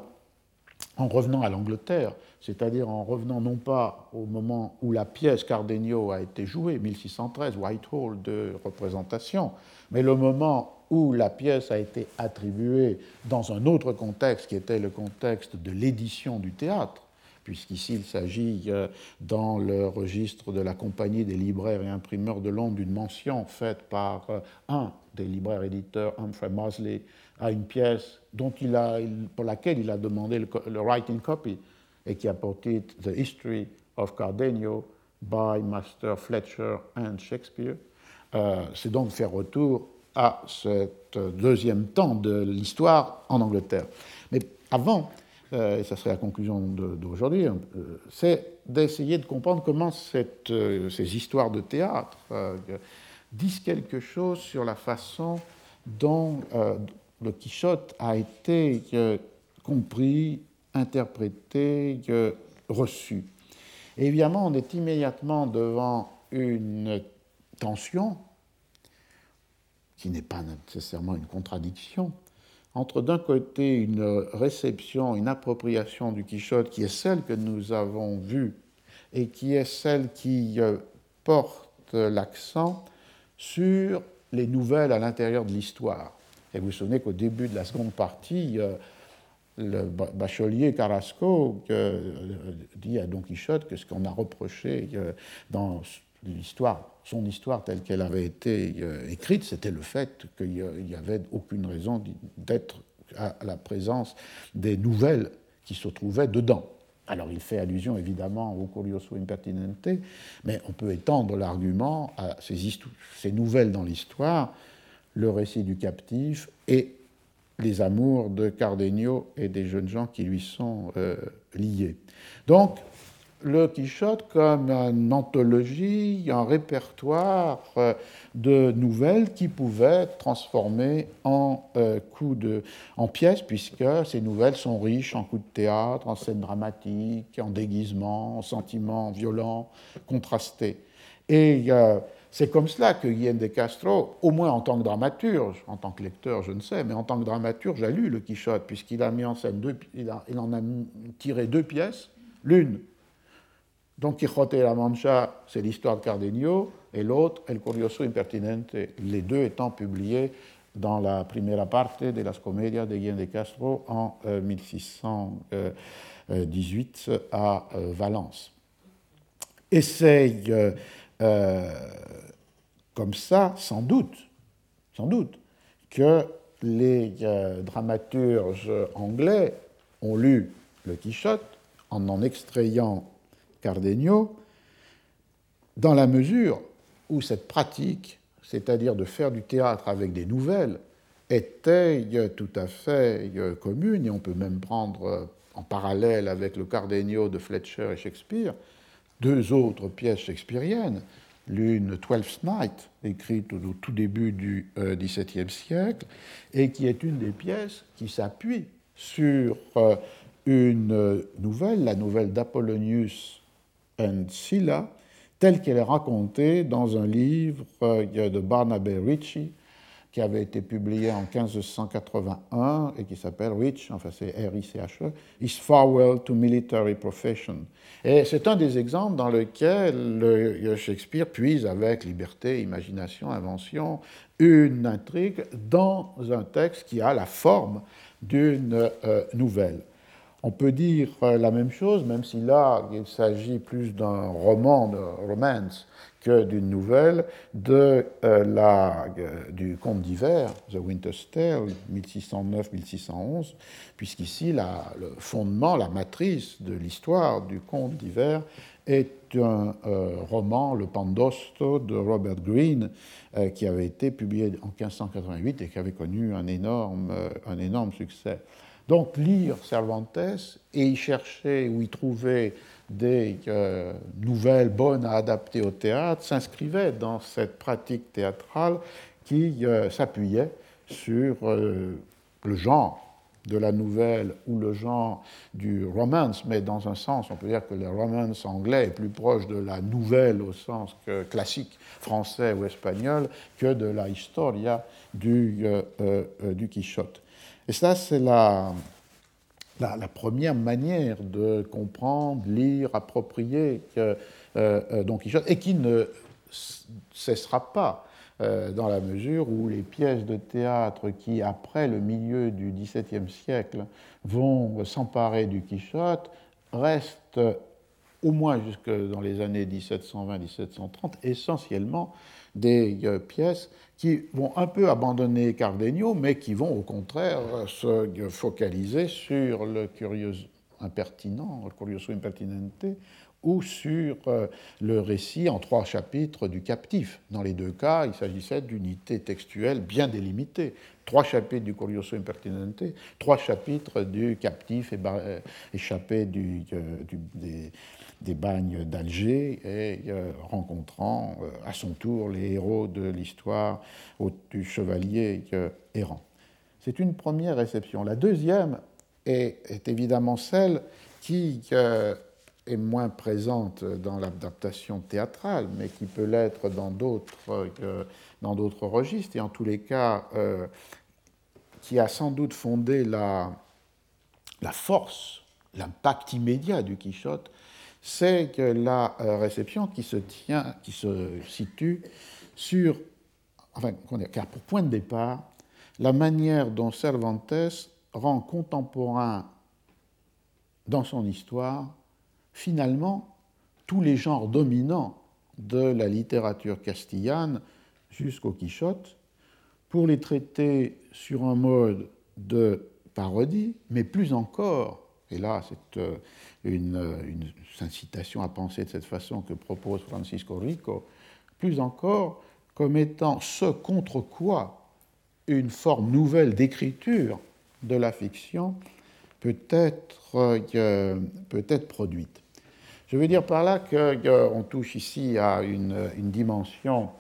en revenant à l'Angleterre, c'est-à-dire en revenant non pas au moment où la pièce Cardenio a été jouée, 1613, Whitehall de représentation, mais le moment où la pièce a été attribuée dans un autre contexte qui était le contexte de l'édition du théâtre, puisqu'ici il s'agit euh, dans le registre de la Compagnie des libraires et imprimeurs de Londres d'une mention faite par euh, un des libraires éditeurs, Humphrey Mosley, à une pièce a, pour laquelle il a demandé le, writing copy et qui a porté The History of Cardenio by Master Fletcher and Shakespeare. Euh, c'est donc faire retour à ce deuxième temps de l'histoire en Angleterre. Mais avant, euh, et ça serait la conclusion d'aujourd'hui, euh, c'est d'essayer de comprendre comment ces histoires de théâtre disent quelque chose sur la façon dont le Quichotte a été compris, interprété, reçu. évidemment, on est immédiatement devant une tension qui n'est pas nécessairement une contradiction, entre d'un côté une réception, une appropriation du Quichotte qui est celle que nous avons vue et qui est celle qui euh, porte l'accent sur les nouvelles à l'intérieur de l'histoire. Et vous vous souvenez qu'au début de la seconde partie, euh, le bachelier Carrasco euh, dit à Don Quichotte que ce qu'on a reproché dans l'histoire, son histoire telle qu'elle avait été euh, écrite, c'était le fait qu'il n'y avait aucune raison d'être à la présence des nouvelles qui se trouvaient dedans. Alors il fait allusion évidemment au Curioso Impertinente, mais on peut étendre l'argument à ces, ces nouvelles dans l'histoire, le récit du captif et les amours de Cardenio et des jeunes gens qui lui sont euh, liés. Donc le Quichotte comme une anthologie, un répertoire euh, de nouvelles qui pouvaient être transformées en, euh, de, en pièces, puisque ces nouvelles sont riches en coups de théâtre, en scènes dramatiques, en déguisements, en sentiments violents, contrastés. Et c'est comme cela que Guillaume de Castro, au moins en tant que dramaturge, en tant que lecteur, je ne sais, mais en tant que dramaturge, a lu le Quichotte, puisqu'il a mis en scène deux, il, il en a tiré deux pièces, l'une Don Quixote et la Mancha, c'est l'histoire de Cardenio, et l'autre, El Curioso Impertinente, les deux étant publiés dans la première parte de las Comedias de Guillaume de Castro en 1618 euh, à euh, Valence. Et c'est euh, comme ça, sans doute, sans doute, que les dramaturges anglais ont lu le Quichotte en en extrayant Cardenio, dans la mesure où cette pratique, c'est-à-dire de faire du théâtre avec des nouvelles, était tout à fait commune, et on peut même prendre euh, en parallèle avec le Cardenio de Fletcher et Shakespeare deux autres pièces shakespeariennes, l'une Twelfth Night, écrite au tout début du euh, XVIIe siècle, et qui est une des pièces qui s'appuie sur euh, une nouvelle, la nouvelle d'Apollonius and telle qu'elle est racontée dans un livre euh, de Barnabé Ritchie, qui avait été publié en 1581 et qui s'appelle Rich, enfin c'est R-I-C-H-E, Is Farewell to Military Profession. Et c'est un des exemples dans lequel Shakespeare puise avec liberté, imagination, invention, une intrigue dans un texte qui a la forme d'une euh, nouvelle. On peut dire euh, la même chose, même si là, il s'agit plus d'un roman, de romance, d'une nouvelle, de, euh, la, du conte d'hiver, The Winter's Tale, 1609-1611, puisqu'ici, le fondement, la matrice de l'histoire du conte d'hiver est un roman, Le Pandosto, de Robert Greene, qui avait été publié en 1588 et qui avait connu un énorme, un énorme succès. Donc lire Cervantes et y chercher ou y trouver des euh, nouvelles bonnes à adapter au théâtre s'inscrivait dans cette pratique théâtrale qui euh, s'appuyait sur euh, le genre de la nouvelle ou le genre du romance, mais dans un sens, on peut dire que le romance anglais est plus proche de la nouvelle au sens classique français ou espagnol que de la historia du, du Quichotte. Et ça, c'est la, la, première manière de comprendre, lire, approprier euh, euh, Don Quichotte, et qui ne cessera pas euh, dans la mesure où les pièces de théâtre qui, après le milieu du XVIIe siècle, vont s'emparer du Quichotte, restent au moins jusque dans les années 1720-1730 essentiellement des pièces qui vont un peu abandonner Cardenio, mais qui vont au contraire se focaliser sur le curioso impertinent, le curioso impertinente, ou sur euh, le récit en trois chapitres du captif. Dans les deux cas, il s'agissait d'unités textuelles bien délimitées. Trois chapitres du Curioso Impertinente, trois chapitres du captif euh, échappé du, euh, du, des, des bagnes d'Alger et euh, rencontrant euh, à son tour les héros de l'histoire du chevalier euh, errant. C'est une première réception. La deuxième est, évidemment celle qui est moins présente dans l'adaptation théâtrale, mais qui peut l'être dans d'autres registres, et en tous les cas, qui a sans doute fondé la force, l'impact immédiat du Quichotte c'est que la euh, réception qui se, tient, qui se situe sur, enfin, car pour point de départ, la manière dont Cervantes rend contemporain dans son histoire, finalement, tous les genres dominants de la littérature castillane jusqu'au Quichotte, pour les traiter sur un mode de parodie, mais plus encore, et là c'est euh, une, une incitation à penser de cette façon que propose Francisco Rico, plus encore comme étant ce contre quoi une forme nouvelle d'écriture de la fiction peut être, euh, peut être produite. Je veux dire par là qu'on touche ici à une dimension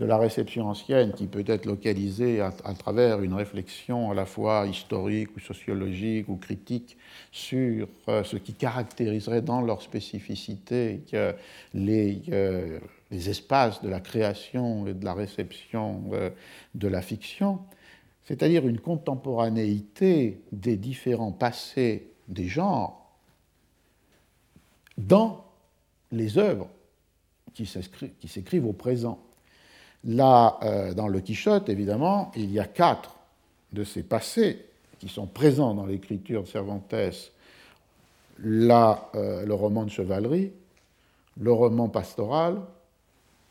de la réception ancienne qui peut être localisée à, travers une réflexion à la fois historique ou sociologique ou critique sur euh, ce qui caractériserait dans leur spécificité les, euh, les, espaces de la création et de la réception euh, de la fiction, c'est-à-dire une contemporanéité des différents passés des genres dans les œuvres qui s'écrivent au présent. Là, euh, dans le Quichotte, évidemment, il y a quatre de ces passés qui sont présents dans l'écriture de Cervantes, euh, le roman de chevalerie, le roman pastoral,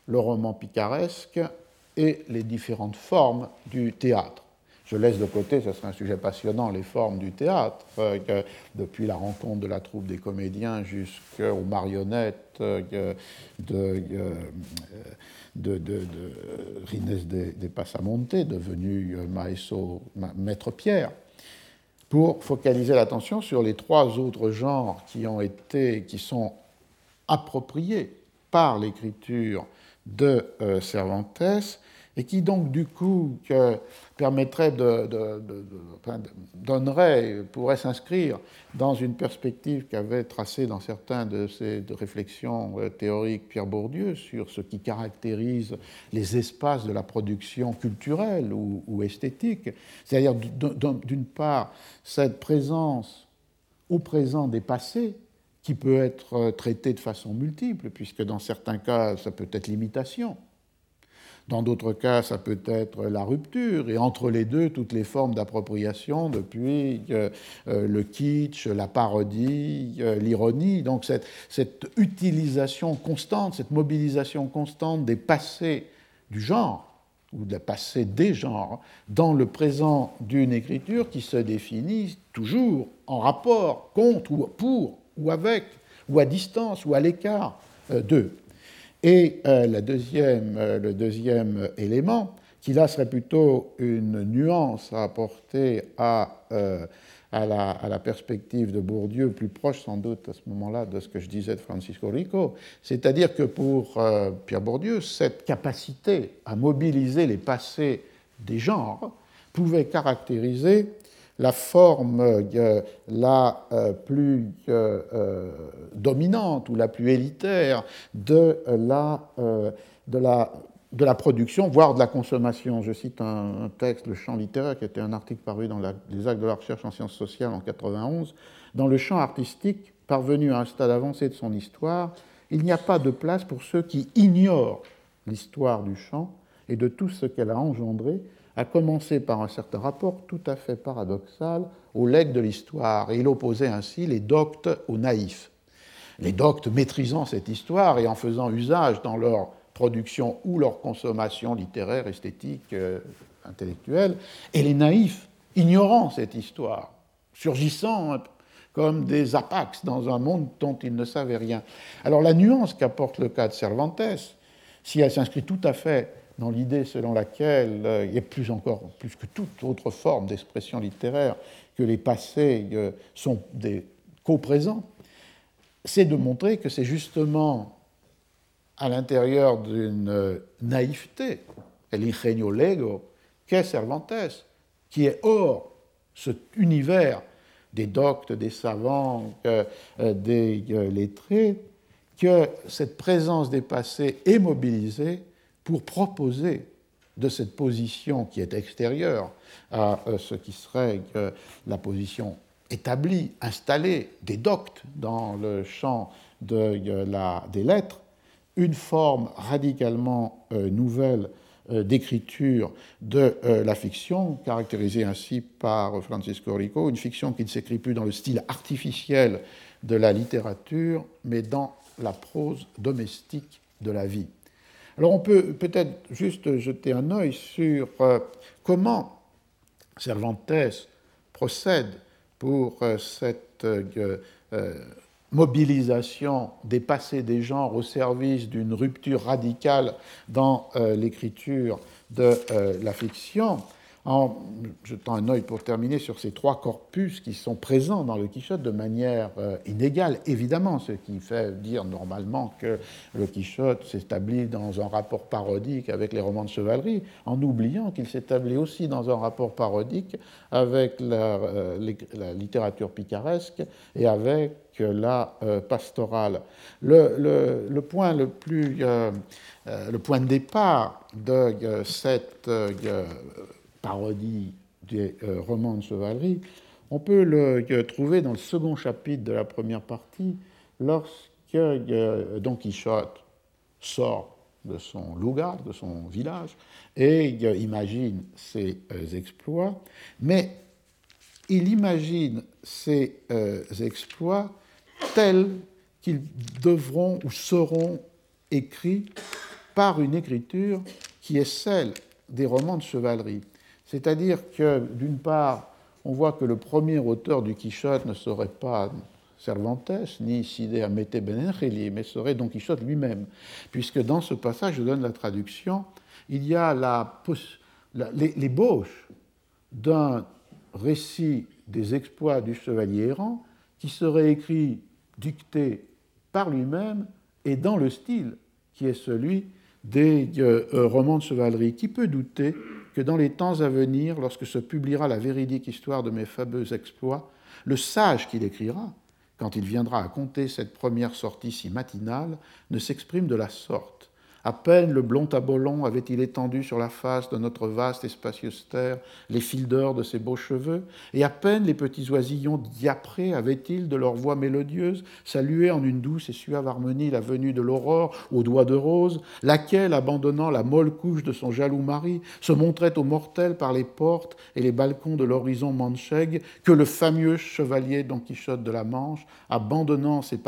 le roman picaresque et les différentes formes du théâtre. Je laisse de côté, ce serait un sujet passionnant, les formes du théâtre, euh, depuis la rencontre de la troupe des comédiens jusqu'aux marionnettes de, de, de, de Rines de, Passamonte, devenu euh, maestro, maître Pierre, pour focaliser l'attention sur les trois autres genres qui ont été, qui sont appropriés par l'écriture de euh, Cervantes et qui donc du coup permettrait de, donnerait, pourrait s'inscrire dans une perspective qu'avait tracée dans certains de ses réflexions euh, théoriques Pierre Bourdieu sur ce qui caractérise les espaces de la production culturelle ou, ou esthétique, c'est-à-dire d'une part cette présence au présent des passés qui peut être euh, traitée de façon multiple, puisque dans certains cas ça peut être l'imitation dans d'autres cas, ça peut être la rupture, et entre les deux, toutes les formes d'appropriation, depuis euh, euh, le kitsch, la parodie, euh, l'ironie. Donc cette, utilisation constante, cette mobilisation constante des passés du genre, ou des passés des genres, dans le présent d'une écriture qui se définit toujours en rapport contre ou pour ou avec, ou à distance ou à l'écart d'eux. Et euh, deuxième, euh, le deuxième élément, qui là serait plutôt une nuance à apporter à, euh, la, à, la, perspective de Bourdieu, plus proche sans doute à ce moment-là de ce que je disais de Francisco Rico, c'est-à-dire que pour Pierre Bourdieu, cette capacité à mobiliser les passés des genres pouvait caractériser la forme euh, la euh, plus euh, dominante ou la plus élitaire de la, de la, de la production, voire de la consommation. Je cite un, texte, Le champ littéraire, qui était un article paru dans les actes de la recherche en sciences sociales en 91. Dans le champ artistique, parvenu à un stade avancé de son histoire, il n'y a pas de place pour ceux qui ignorent l'histoire du chant et de tout ce qu'elle a engendré à commencer par un certain rapport tout à fait paradoxal au legs de l'histoire, il opposait ainsi les doctes aux naïfs. Les doctes maîtrisant cette histoire et en faisant usage dans leur production ou leur consommation littéraire, esthétique, euh, intellectuelle, et les naïfs ignorant cette histoire, surgissant comme des apax dans un monde dont ils ne savaient rien. Alors la nuance qu'apporte le cas de Cervantes, si elle s'inscrit tout à fait dans l'idée selon laquelle euh, il y a plus encore, plus que toute autre forme d'expression littéraire, que les passés euh, sont des co-présents, c'est de montrer que c'est justement à l'intérieur d'une euh, naïveté, l'ingenio lego, qu'est Cervantes, qui est hors cet univers des doctes, des savants, des lettrés, que cette présence des passés est mobilisée pour proposer de cette position qui est extérieure à euh, ce qui serait euh, la position établie, installée des doctes dans le champ de euh, la, des lettres, une forme radicalement nouvelle d'écriture de la fiction, caractérisée ainsi par Francisco Rico, une fiction qui ne s'écrit plus dans le style artificiel de la littérature, mais dans la prose domestique de la vie. Alors on peut peut-être juste jeter un œil sur euh, comment Cervantes procède pour euh, cette euh, mobilisation des passés des genres au service d'une rupture radicale dans l'écriture de la fiction en jetant un œil pour terminer sur ces trois corpus qui sont présents dans le Quichotte de manière euh, inégale, évidemment, ce qui fait dire normalement que le Quichotte s'établit dans un rapport parodique avec les romans de chevalerie, en oubliant qu'il s'établit aussi dans un rapport parodique avec la, euh, littérature picaresque et avec la euh, pastorale. Le, point le plus, le point de départ de cette parodie des euh, romans de chevalerie, on peut le trouver dans le second chapitre de la première partie, lorsque euh, Don Quichotte sort de son lugar, de son village, et imagine ses euh, exploits, mais il imagine ces exploits tels qu'ils devront ou seront écrits par une écriture qui est celle des romans de chevalerie. C'est-à-dire que, d'une part, on voit que le premier auteur du Quichotte ne serait pas Cervantes, ni Cide Hamete Benengeli, mais serait Don Quichotte lui-même, puisque dans ce passage, je donne la traduction, il y a l'ébauche d'un récit des exploits du chevalier errant qui serait écrit, dicté par lui-même et dans le style qui est celui des romans de chevalerie. Qui peut douter que dans les temps à venir, lorsque se publiera la véridique histoire de mes fameux exploits, le sage qui l'écrira, quand il viendra à compter cette première sortie si matinale, ne s'exprime de la sorte. À peine le blond tabolon avait-il étendu sur la face de notre vaste et spacieuse terre les fils d'or de ses beaux cheveux, et à peine les petits oisillons diaprés avaient-ils, de leur voix mélodieuse, salué en une douce et suave harmonie la venue de l'aurore aux doigts de rose, laquelle, abandonnant la molle couche de son jaloux mari, se montrait aux mortels par les portes et les balcons de l'horizon manchègue, que le fameux chevalier Don Quichotte de la Manche, abandonnant ses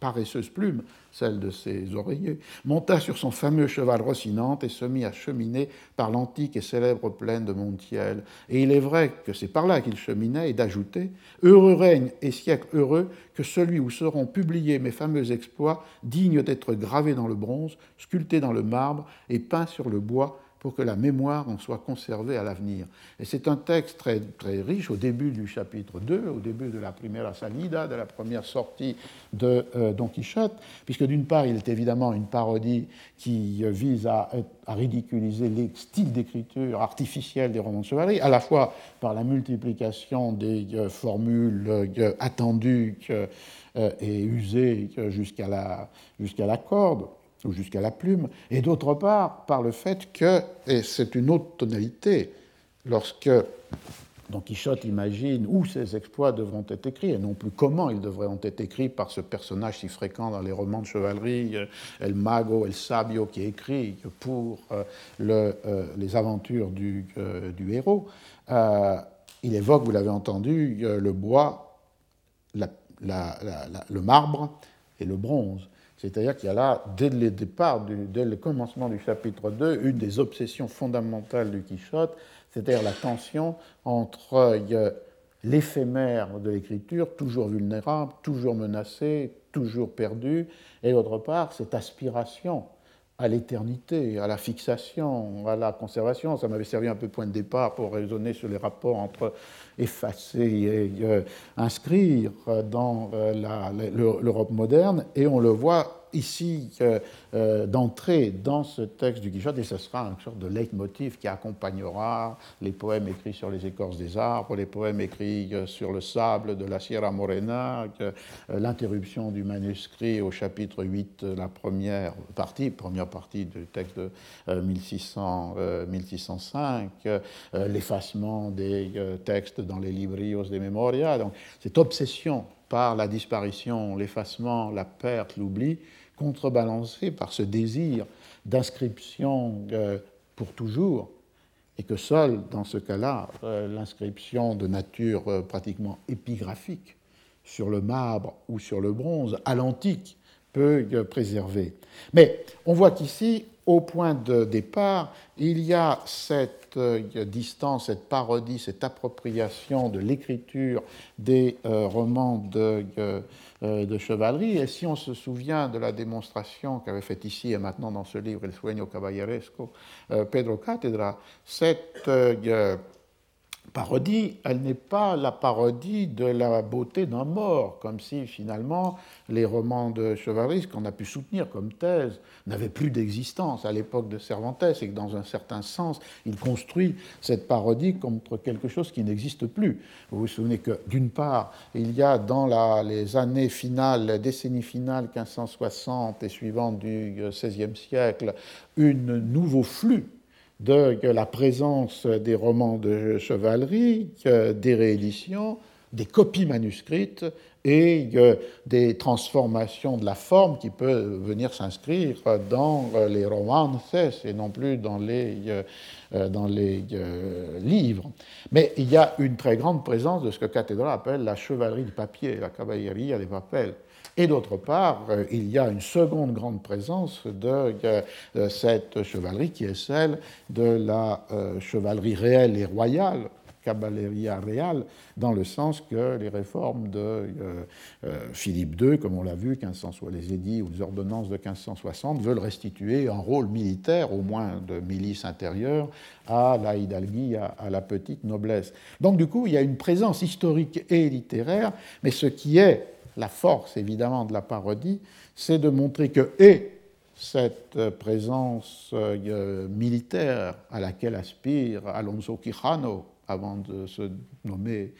paresseuses plumes, celle de ses oreillers, monta sur son fameux cheval rossinante et se mit à cheminer par l'antique et célèbre plaine de Montiel. Et il est vrai que c'est par là qu'il cheminait, et d'ajouter Heureux règne et siècle heureux que celui où seront publiés mes fameux exploits, dignes d'être gravés dans le bronze, sculptés dans le marbre et peints sur le bois pour que la mémoire en soit conservée à l'avenir. Et c'est un texte très, très riche au début du chapitre 2, au début de la première salida, de la première sortie de euh, Don Quichotte, puisque d'une part, il est évidemment une parodie qui euh, vise à, ridiculiser les styles d'écriture artificiels des romans de chevalerie, à la fois par la multiplication des euh, formules attendues et usées jusqu'à la, jusqu'à la corde, ou jusqu'à la plume, et d'autre part par le fait que, et c'est une autre tonalité, lorsque Don Quichotte imagine où ces exploits devront être écrits, et non plus comment ils devraient être écrits par ce personnage si fréquent dans les romans de chevalerie, euh, El Mago, El Sabio, qui écrit pour euh, euh, les aventures du, héros. il évoque, vous l'avez entendu, le bois, le marbre et le bronze. C'est-à-dire qu'il y a là, dès le départ, dès le commencement du chapitre 2, une des obsessions fondamentales du Quichotte, c'est-à-dire la tension entre l'éphémère de l'écriture, toujours vulnérable, toujours menacé, toujours perdu, et d'autre part, cette aspiration à l'éternité, à la fixation, à la conservation. Ça m'avait servi un peu point de départ pour raisonner sur les rapports entre effacer et euh, inscrire dans euh, l'Europe moderne, et on le voit ici euh, d'entrer dans ce texte du Quichotte, et ce sera une sorte de leitmotiv qui accompagnera les poèmes écrits sur les écorces des arbres, les poèmes écrits euh, sur le sable de la Sierra Morena, euh, l'interruption du manuscrit au chapitre 8, la première partie, première partie du texte de 1600, 1605, l'effacement des textes dans les librios des Memoria. Donc, cette obsession par la disparition, l'effacement, la perte, l'oubli, contrebalancé par ce désir d'inscription euh, pour toujours, et que seule, dans ce cas-là, euh, l'inscription de nature euh, pratiquement épigraphique sur le marbre ou sur le bronze, à l'antique, peut préserver. Mais on voit qu'ici, au point de départ, il y a cette distance, cette parodie, cette appropriation de l'écriture des romans de euh, de chevalerie. Et si on se souvient de la démonstration qu'avait faite ici et maintenant dans ce livre, El sueño caballeresco, euh, Pedro Cátedra, cette euh, parodie, elle n'est pas la parodie de la beauté d'un mort, comme si finalement les romans de Chevalerie, qu'on a pu soutenir comme thèse, n'avaient plus d'existence à l'époque de Cervantes, et que dans un certain sens, il construit cette parodie contre quelque chose qui n'existe plus. Vous vous souvenez que, d'une part, il y a dans les années finales, la décennie finale 1560 et suivante du XVIe siècle, un nouveau flux de la présence des romans de chevalerie, des rééditions, des copies manuscrites et des transformations de la forme qui peuvent venir s'inscrire dans les romances et non plus dans les, euh, dans les euh, livres. Mais il y a une très grande présence de ce que Cathédrale appelle la chevalerie du papier, la caballeria des papels. Et d'autre part, euh, il y a une seconde grande présence de euh, cette chevalerie qui est celle de la euh, chevalerie réelle et royale, caballeria real, dans le sens que les réformes de Philippe II, comme on l'a vu, 1560, les édits ou les ordonnances de 1560, veulent restituer un rôle militaire, au moins de milice intérieure, à la hidalguie, à, la petite noblesse. Donc du coup, il y a une présence historique et littéraire, mais ce qui est la force évidemment de la parodie, c'est de montrer que et cette présence euh, militaire à laquelle aspire Alonso Quijano avant de se nommer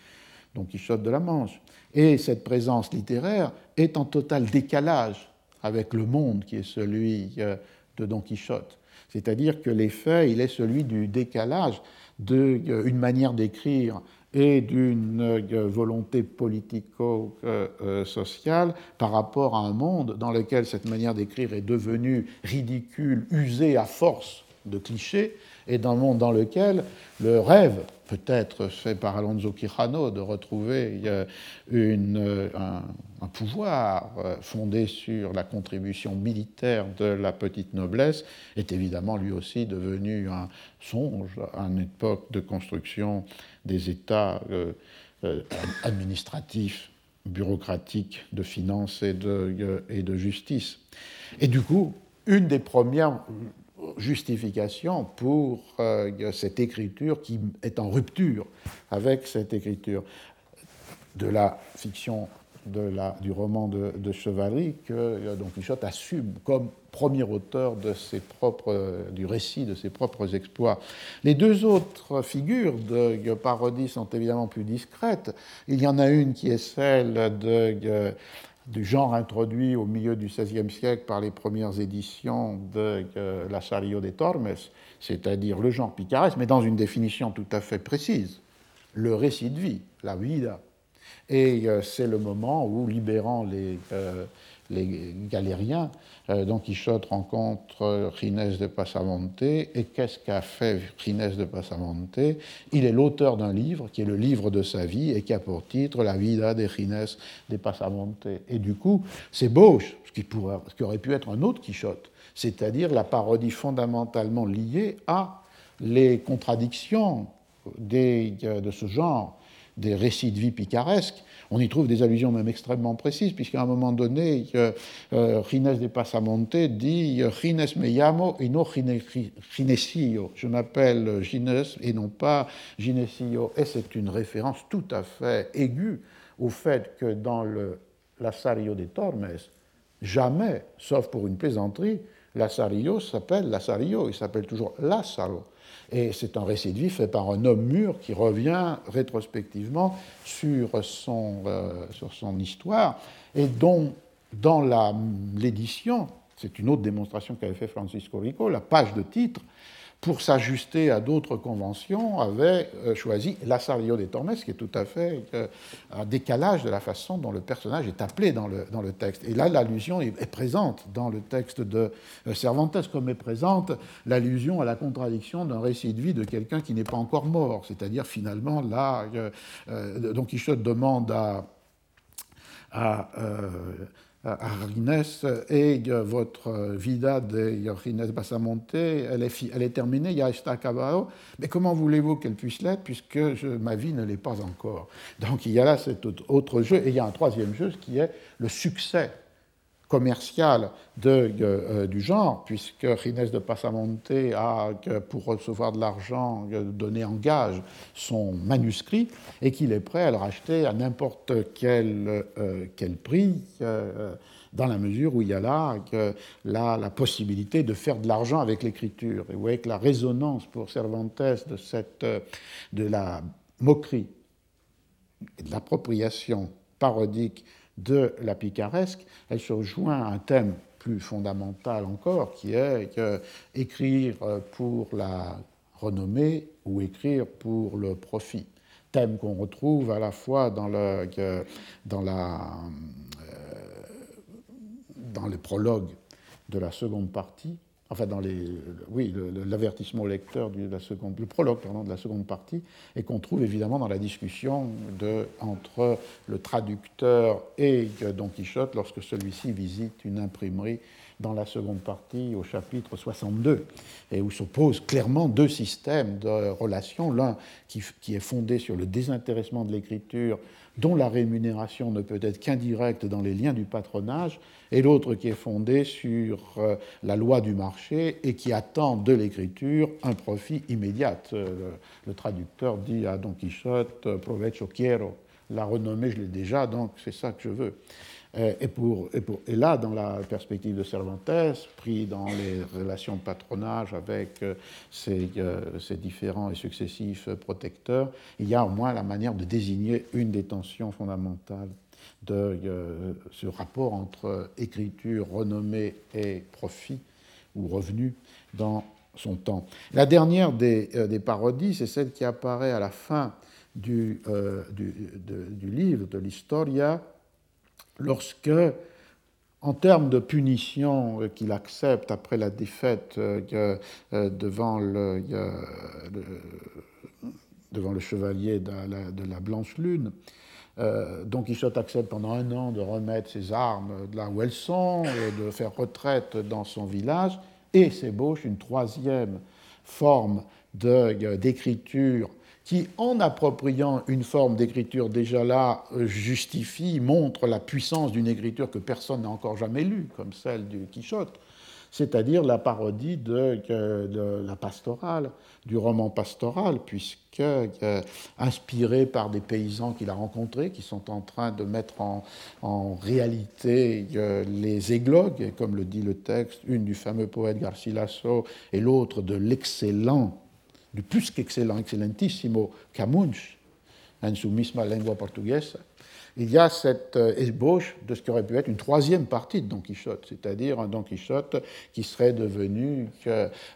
Don Quichotte de la Manche, et cette présence littéraire est en total décalage avec le monde qui est celui euh, de Don Quichotte. C'est-à-dire que l'effet, il est celui du décalage d'une euh, manière d'écrire et d'une euh, volonté politico-sociale par rapport à un monde dans lequel cette manière d'écrire est devenue ridicule, usée à force de clichés, et dans un monde dans lequel le rêve, peut-être fait par Alonso Quijano, de retrouver euh, une, un, pouvoir euh, fondé sur la contribution militaire de la petite noblesse, est évidemment lui aussi devenu un songe à une époque de construction des États euh, administratifs, bureaucratiques, de finances et de, et de justice. Et du coup, une des premières justification pour euh, cette écriture qui est en rupture avec cette écriture de la fiction de du roman de, chevalerie que euh, Don Quichotte assume comme premier auteur de propres, du récit de ses propres exploits. Les deux autres figures de parodie sont évidemment plus discrètes. Il y en a une qui est celle de du genre introduit au milieu du XVIe siècle par les premières éditions de euh, La Sario de Tormes, c'est-à-dire le genre picaresque, mais dans une définition tout à fait précise, le récit de vie, la vida. Et euh, c'est le moment où, libérant les, euh, les galériens, euh, Don Quichotte rencontre Ginés de Pasamonte. Et qu'est-ce qu'a fait Ginés de Pasamonte? Il est l'auteur d'un livre qui est le livre de sa vie et qui a pour titre La vida de Ginés de Pasamonte. Et du coup, c'est Bauche, ce qui, ce qui aurait pu être un autre Quichotte, c'est-à-dire la parodie fondamentalement liée à les contradictions de ce genre des récits de vie picaresques on y trouve des allusions même extrêmement précises, puisqu'à un moment donné, euh, Gines de Pasamonte dit Gines me llamo et non Ginesillo. Je m'appelle Gines et non pas Ginesillo. Et c'est une référence tout à fait aiguë au fait que dans le Lasario de Tormes, jamais, sauf pour une plaisanterie, Lasario s'appelle Lasario, il s'appelle toujours Lazaro. Et c'est un récit de vie fait par un homme mûr qui revient rétrospectivement sur son, euh, sur son histoire et dont, dans l'édition, c'est une autre démonstration qu'avait fait Francisco Rico, la page de titre pour s'ajuster à d'autres conventions, avait euh, choisi Lasario de Tormes, qui est tout à fait euh, un décalage de la façon dont le personnage est appelé dans le, dans le texte. Et là, l'allusion est, présente dans le texte de euh, Cervantes, comme est présente l'allusion à la contradiction d'un récit de vie de quelqu'un qui n'est pas encore mort. C'est-à-dire, finalement, là, Don Quichotte demande à, à à et votre vida de Rines Basamonte, elle est, elle est terminée, ya está acabado. Mais comment voulez-vous qu'elle puisse l'être puisque ma vie ne l'est pas encore? Donc il y a là cet autre jeu, et il y a un troisième jeu qui est le succès commercial euh, du genre, puisque Ginés de Passamonte a, pour recevoir de l'argent, donné en gage son manuscrit et qu'il est prêt à le racheter à n'importe quel, euh, quel prix, euh, dans la mesure où il y a là, là la possibilité de faire de l'argent avec l'écriture. Et vous voyez que la résonance pour Cervantes de, cette, de la moquerie et de l'appropriation parodique de la picaresque, elle se rejoint à un thème plus fondamental encore, qui est écrire pour la renommée ou écrire pour le profit. Thème qu'on retrouve à la fois dans le, euh, dans les prologues de la seconde partie enfin dans les, oui, l'avertissement au lecteur de le prologue de la seconde partie, et qu'on trouve évidemment dans la discussion de, entre le traducteur et Don Quichotte lorsque celui-ci visite une imprimerie dans la seconde partie au chapitre 62, et où s'opposent clairement deux systèmes de relations, l'un qui, qui est fondé sur le désintéressement de l'écriture dont la rémunération ne peut être qu'indirecte dans les liens du patronage, et l'autre qui est fondé sur euh, la loi du marché et qui attend de l'écriture un profit immédiat. Euh, le, traducteur dit à Don Quichotte, provecho quiero, La renommée, je l'ai déjà, donc c'est ça que je veux. Et, pour, et, pour, et, là, dans la perspective de Cervantes, pris dans les relations de patronage avec ces, ces, différents et successifs protecteurs, il y a au moins la manière de désigner une des tensions fondamentales de ce rapport entre écriture, renommée et profit ou revenu dans son temps. La dernière des, des parodies, c'est celle qui apparaît à la fin du, du, du livre de l'Historia, lorsque, en termes de punition euh, qu'il accepte après la défaite euh, euh, devant le, chevalier de la, Blanche Lune, Don Quichotte accepte pendant un an de remettre ses armes là où elles sont, de faire retraite dans son village, et s'ébauche une troisième forme d'écriture qui, en appropriant une forme d'écriture déjà là, euh, justifie, montre la puissance d'une écriture que personne n'a encore jamais lue, comme celle du Quichotte, c'est-à-dire la parodie de, la pastorale, du roman pastoral, puisque inspiré par des paysans qu'il a rencontrés, qui sont en train de mettre en, réalité euh, les églogues, comme le dit le texte, une du fameux poète Garcilaso et l'autre de l'excellent plus qu'excellent, excellentissimo Camunch, en su misma lengua portuguesa, il y a cette euh, ébauche de ce qui aurait pu être une troisième partie de Don Quichotte, c'est-à-dire un Don Quichotte qui serait devenu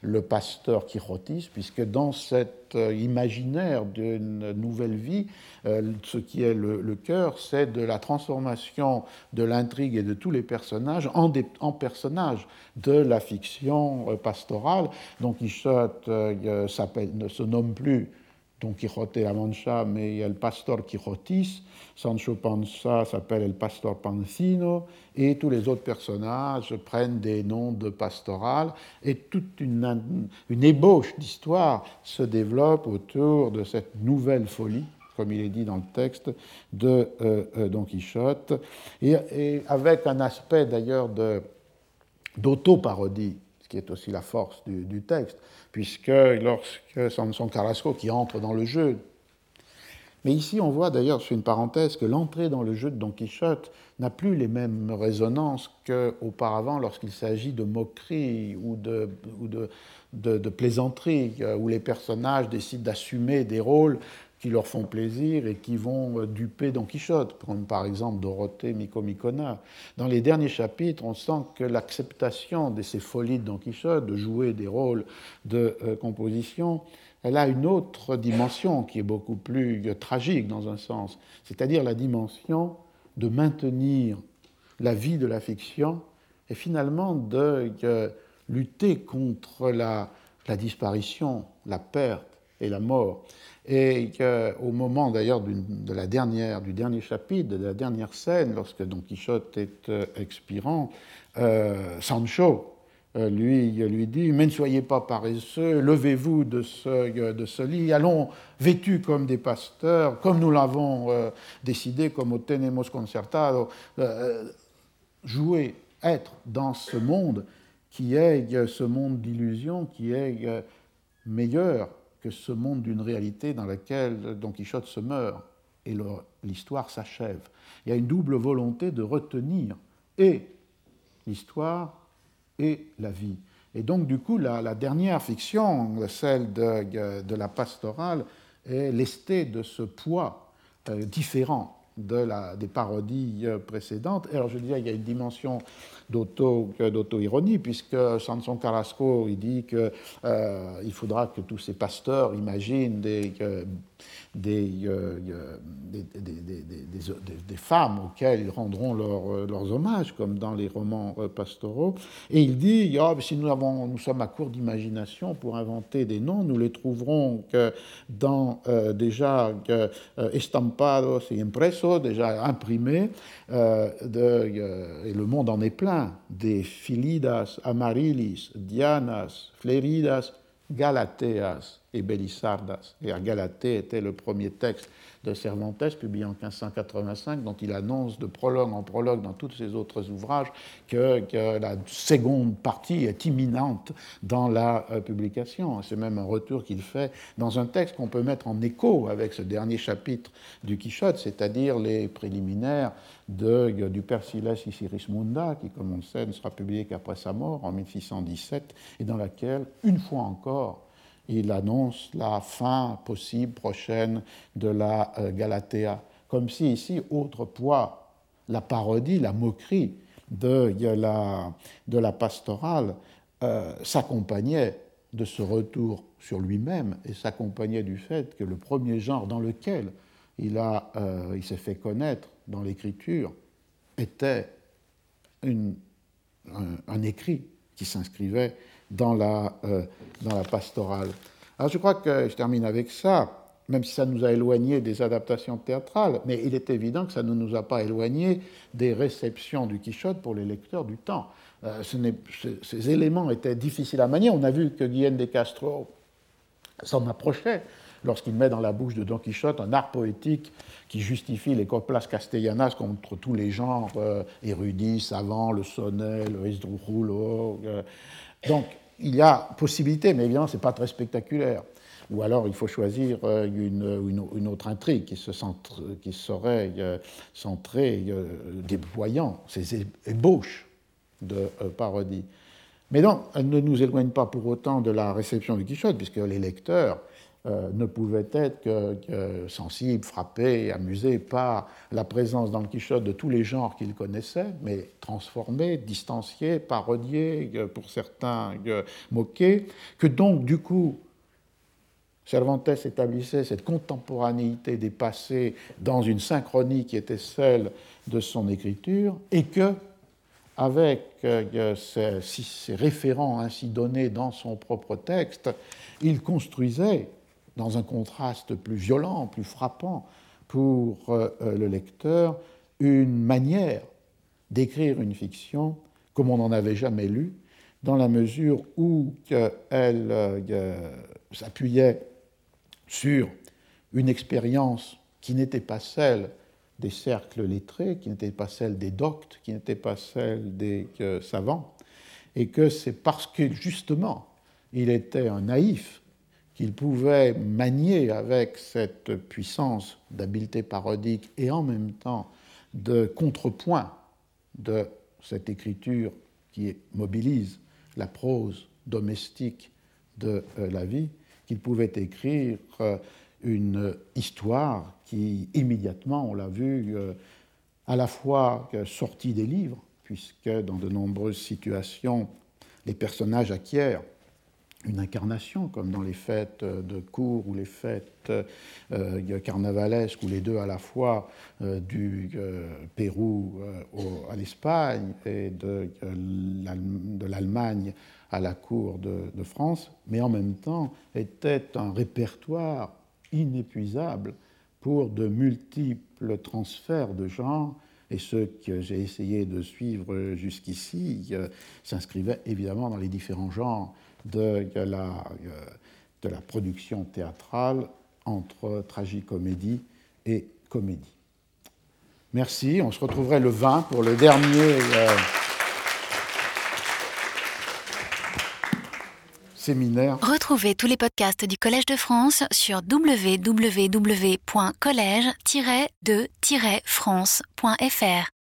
le pasteur quixotiste, puisque dans cet euh, imaginaire d'une nouvelle vie, euh, ce qui est le, cœur, c'est de la transformation de l'intrigue et de tous les personnages en personnages de la fiction pastorale. Don Quichotte ne se nomme plus Don Quijote la Mancha, mais il y a le pastor Quijotis, Sancho Panza s'appelle El Pastor Pancino, et tous les autres personnages prennent des noms de pastoral, et toute une, ébauche d'histoire se développe autour de cette nouvelle folie, comme il est dit dans le texte, de euh, euh, Don Quichotte, et, avec un aspect d'ailleurs d'auto-parodie, ce qui est aussi la force du texte, puisque lorsque Samson Carrasco qui entre dans le jeu mais ici, on voit d'ailleurs, c'est une parenthèse, que l'entrée dans le jeu de Don Quichotte n'a plus les mêmes résonances qu'auparavant lorsqu'il s'agit de moquerie ou de, de, de, plaisanterie, euh, où les personnages décident d'assumer des rôles qui leur font plaisir et qui vont euh, duper Don Quichotte, comme par exemple Dorothée Micomicona. Dans les derniers chapitres, on sent que l'acceptation de ces folies de Don Quichotte, de jouer des rôles de euh, composition, elle a une autre dimension qui est beaucoup plus tragique dans un sens, c'est-à-dire la dimension de maintenir la vie de la fiction et finalement de lutter contre la, disparition, la perte et la mort. Et au moment d'ailleurs de la dernière, du dernier chapitre, de la dernière scène, lorsque Don Quichotte est euh, expirant, euh, Sancho, euh, lui, lui dit Mais ne soyez pas paresseux, levez-vous de ce, de ce lit, allons vêtus comme des pasteurs, comme nous l'avons décidé, comme au Tenemos Concertado, jouer, être dans ce monde qui est ce monde d'illusion, qui est meilleur que ce monde d'une réalité dans laquelle Don Quichotte se meurt et l'histoire s'achève. Il y a une double volonté de retenir et l'histoire et la vie. Et donc, du coup, la, dernière fiction, celle de, la pastorale, est lestée de ce poids euh, différent de des parodies euh, précédentes. alors, je disais, il y a une dimension d'auto-ironie, puisque Sanson Carrasco, il dit qu'il euh, faudra que tous ces pasteurs imaginent des, des, des, femmes auxquelles ils rendront euh, leurs hommages, comme dans les romans euh, pastoraux. Et il dit, oh, si nous, avons, nous sommes à court d'imagination pour inventer des noms, nous les trouverons que dans déjà estampados et impresos, déjà imprimés, et le monde en est plein, des Philidas, Amarilis, Dianas, Fleridas, Galateas, et Belisardas. Et était le premier texte de Cervantes, publié en 1585, dont il annonce de prologue en prologue dans tous ses autres ouvrages que, la seconde partie est imminente dans la euh, publication. C'est même un retour qu'il fait dans un texte qu'on peut mettre en écho avec ce dernier chapitre du Quichotte, c'est-à-dire les préliminaires de, du Père Sirismunda, qui, comme on le sait, ne sera publié qu'après sa mort en 1617, et dans laquelle, une fois encore, il annonce la fin possible prochaine de la euh, Galatea. Comme si ici, autre poids, la parodie, la moquerie de la, de la pastorale euh, s'accompagnait de ce retour sur lui-même et s'accompagnait du fait que le premier genre dans lequel il, euh, il s'est fait connaître dans l'écriture était un, écrit qui s'inscrivait dans la, euh, dans la pastorale. Alors je crois que je termine avec ça, même si ça nous a éloignés des adaptations théâtrales, mais il est évident que ça ne nous a pas éloignés des réceptions du Quichotte pour les lecteurs du temps. Euh, ce ces éléments étaient difficiles à manier. On a vu que Guillaume de Castro s'en approchait lorsqu'il met dans la bouche de Don Quichotte un art poétique qui justifie les coplas castellanas contre tous les genres euh, érudits, savants, le sonnet, le esdrujulo. Euh. Donc, il y a possibilité, mais évidemment, ce n'est pas très spectaculaire. Ou alors, il faut choisir euh, une, une, autre intrigue qui, se centre, qui serait centrée, déployant ces ébauches de parodie. Mais non, elle ne nous éloigne pas pour autant de la réception du Quichotte, puisque les lecteurs euh, ne pouvaient être que, sensibles, frappés, amusés par la présence dans le Quichotte de tous les genres qu'ils connaissaient, mais transformés, distanciés, parodiés, euh, pour certains euh, moqués, que donc du coup Cervantes établissait cette contemporanéité des passés dans une synchronie qui était celle de son écriture, et que avec ces, référents ainsi donnés dans son propre texte, il construisait, dans un contraste plus violent, plus frappant pour euh, le lecteur, une manière d'écrire une fiction comme on n'en avait jamais lu, dans la mesure où elle euh, s'appuyait sur une expérience qui n'était pas celle des cercles lettrés, qui n'étaient pas celles des doctes, qui n'étaient pas celles des euh, savants, et que c'est parce que justement il était un naïf qu'il pouvait manier avec cette puissance d'habileté parodique et en même temps de contrepoint de cette écriture qui mobilise la prose domestique de euh, la vie, qu'il pouvait écrire euh, une histoire qui, immédiatement, on l'a vu, euh, à la fois sortie des livres, puisque dans de nombreuses situations, les personnages acquièrent une incarnation, comme dans les fêtes de cour ou les fêtes euh, carnavalesques, ou les deux à la fois euh, du Pérou à l'Espagne et de, l'Allemagne à la cour de, France, mais en même temps était un répertoire inépuisable pour de multiples transferts de genres, et ce que j'ai essayé de suivre jusqu'ici euh, s'inscrivait évidemment dans les différents genres de la, euh, de la production théâtrale entre tragicomédie et comédie. Merci, on se retrouverait le 20 pour le dernier. Euh, Retrouvez tous les podcasts du Collège de France sur www.collège-de-france.fr.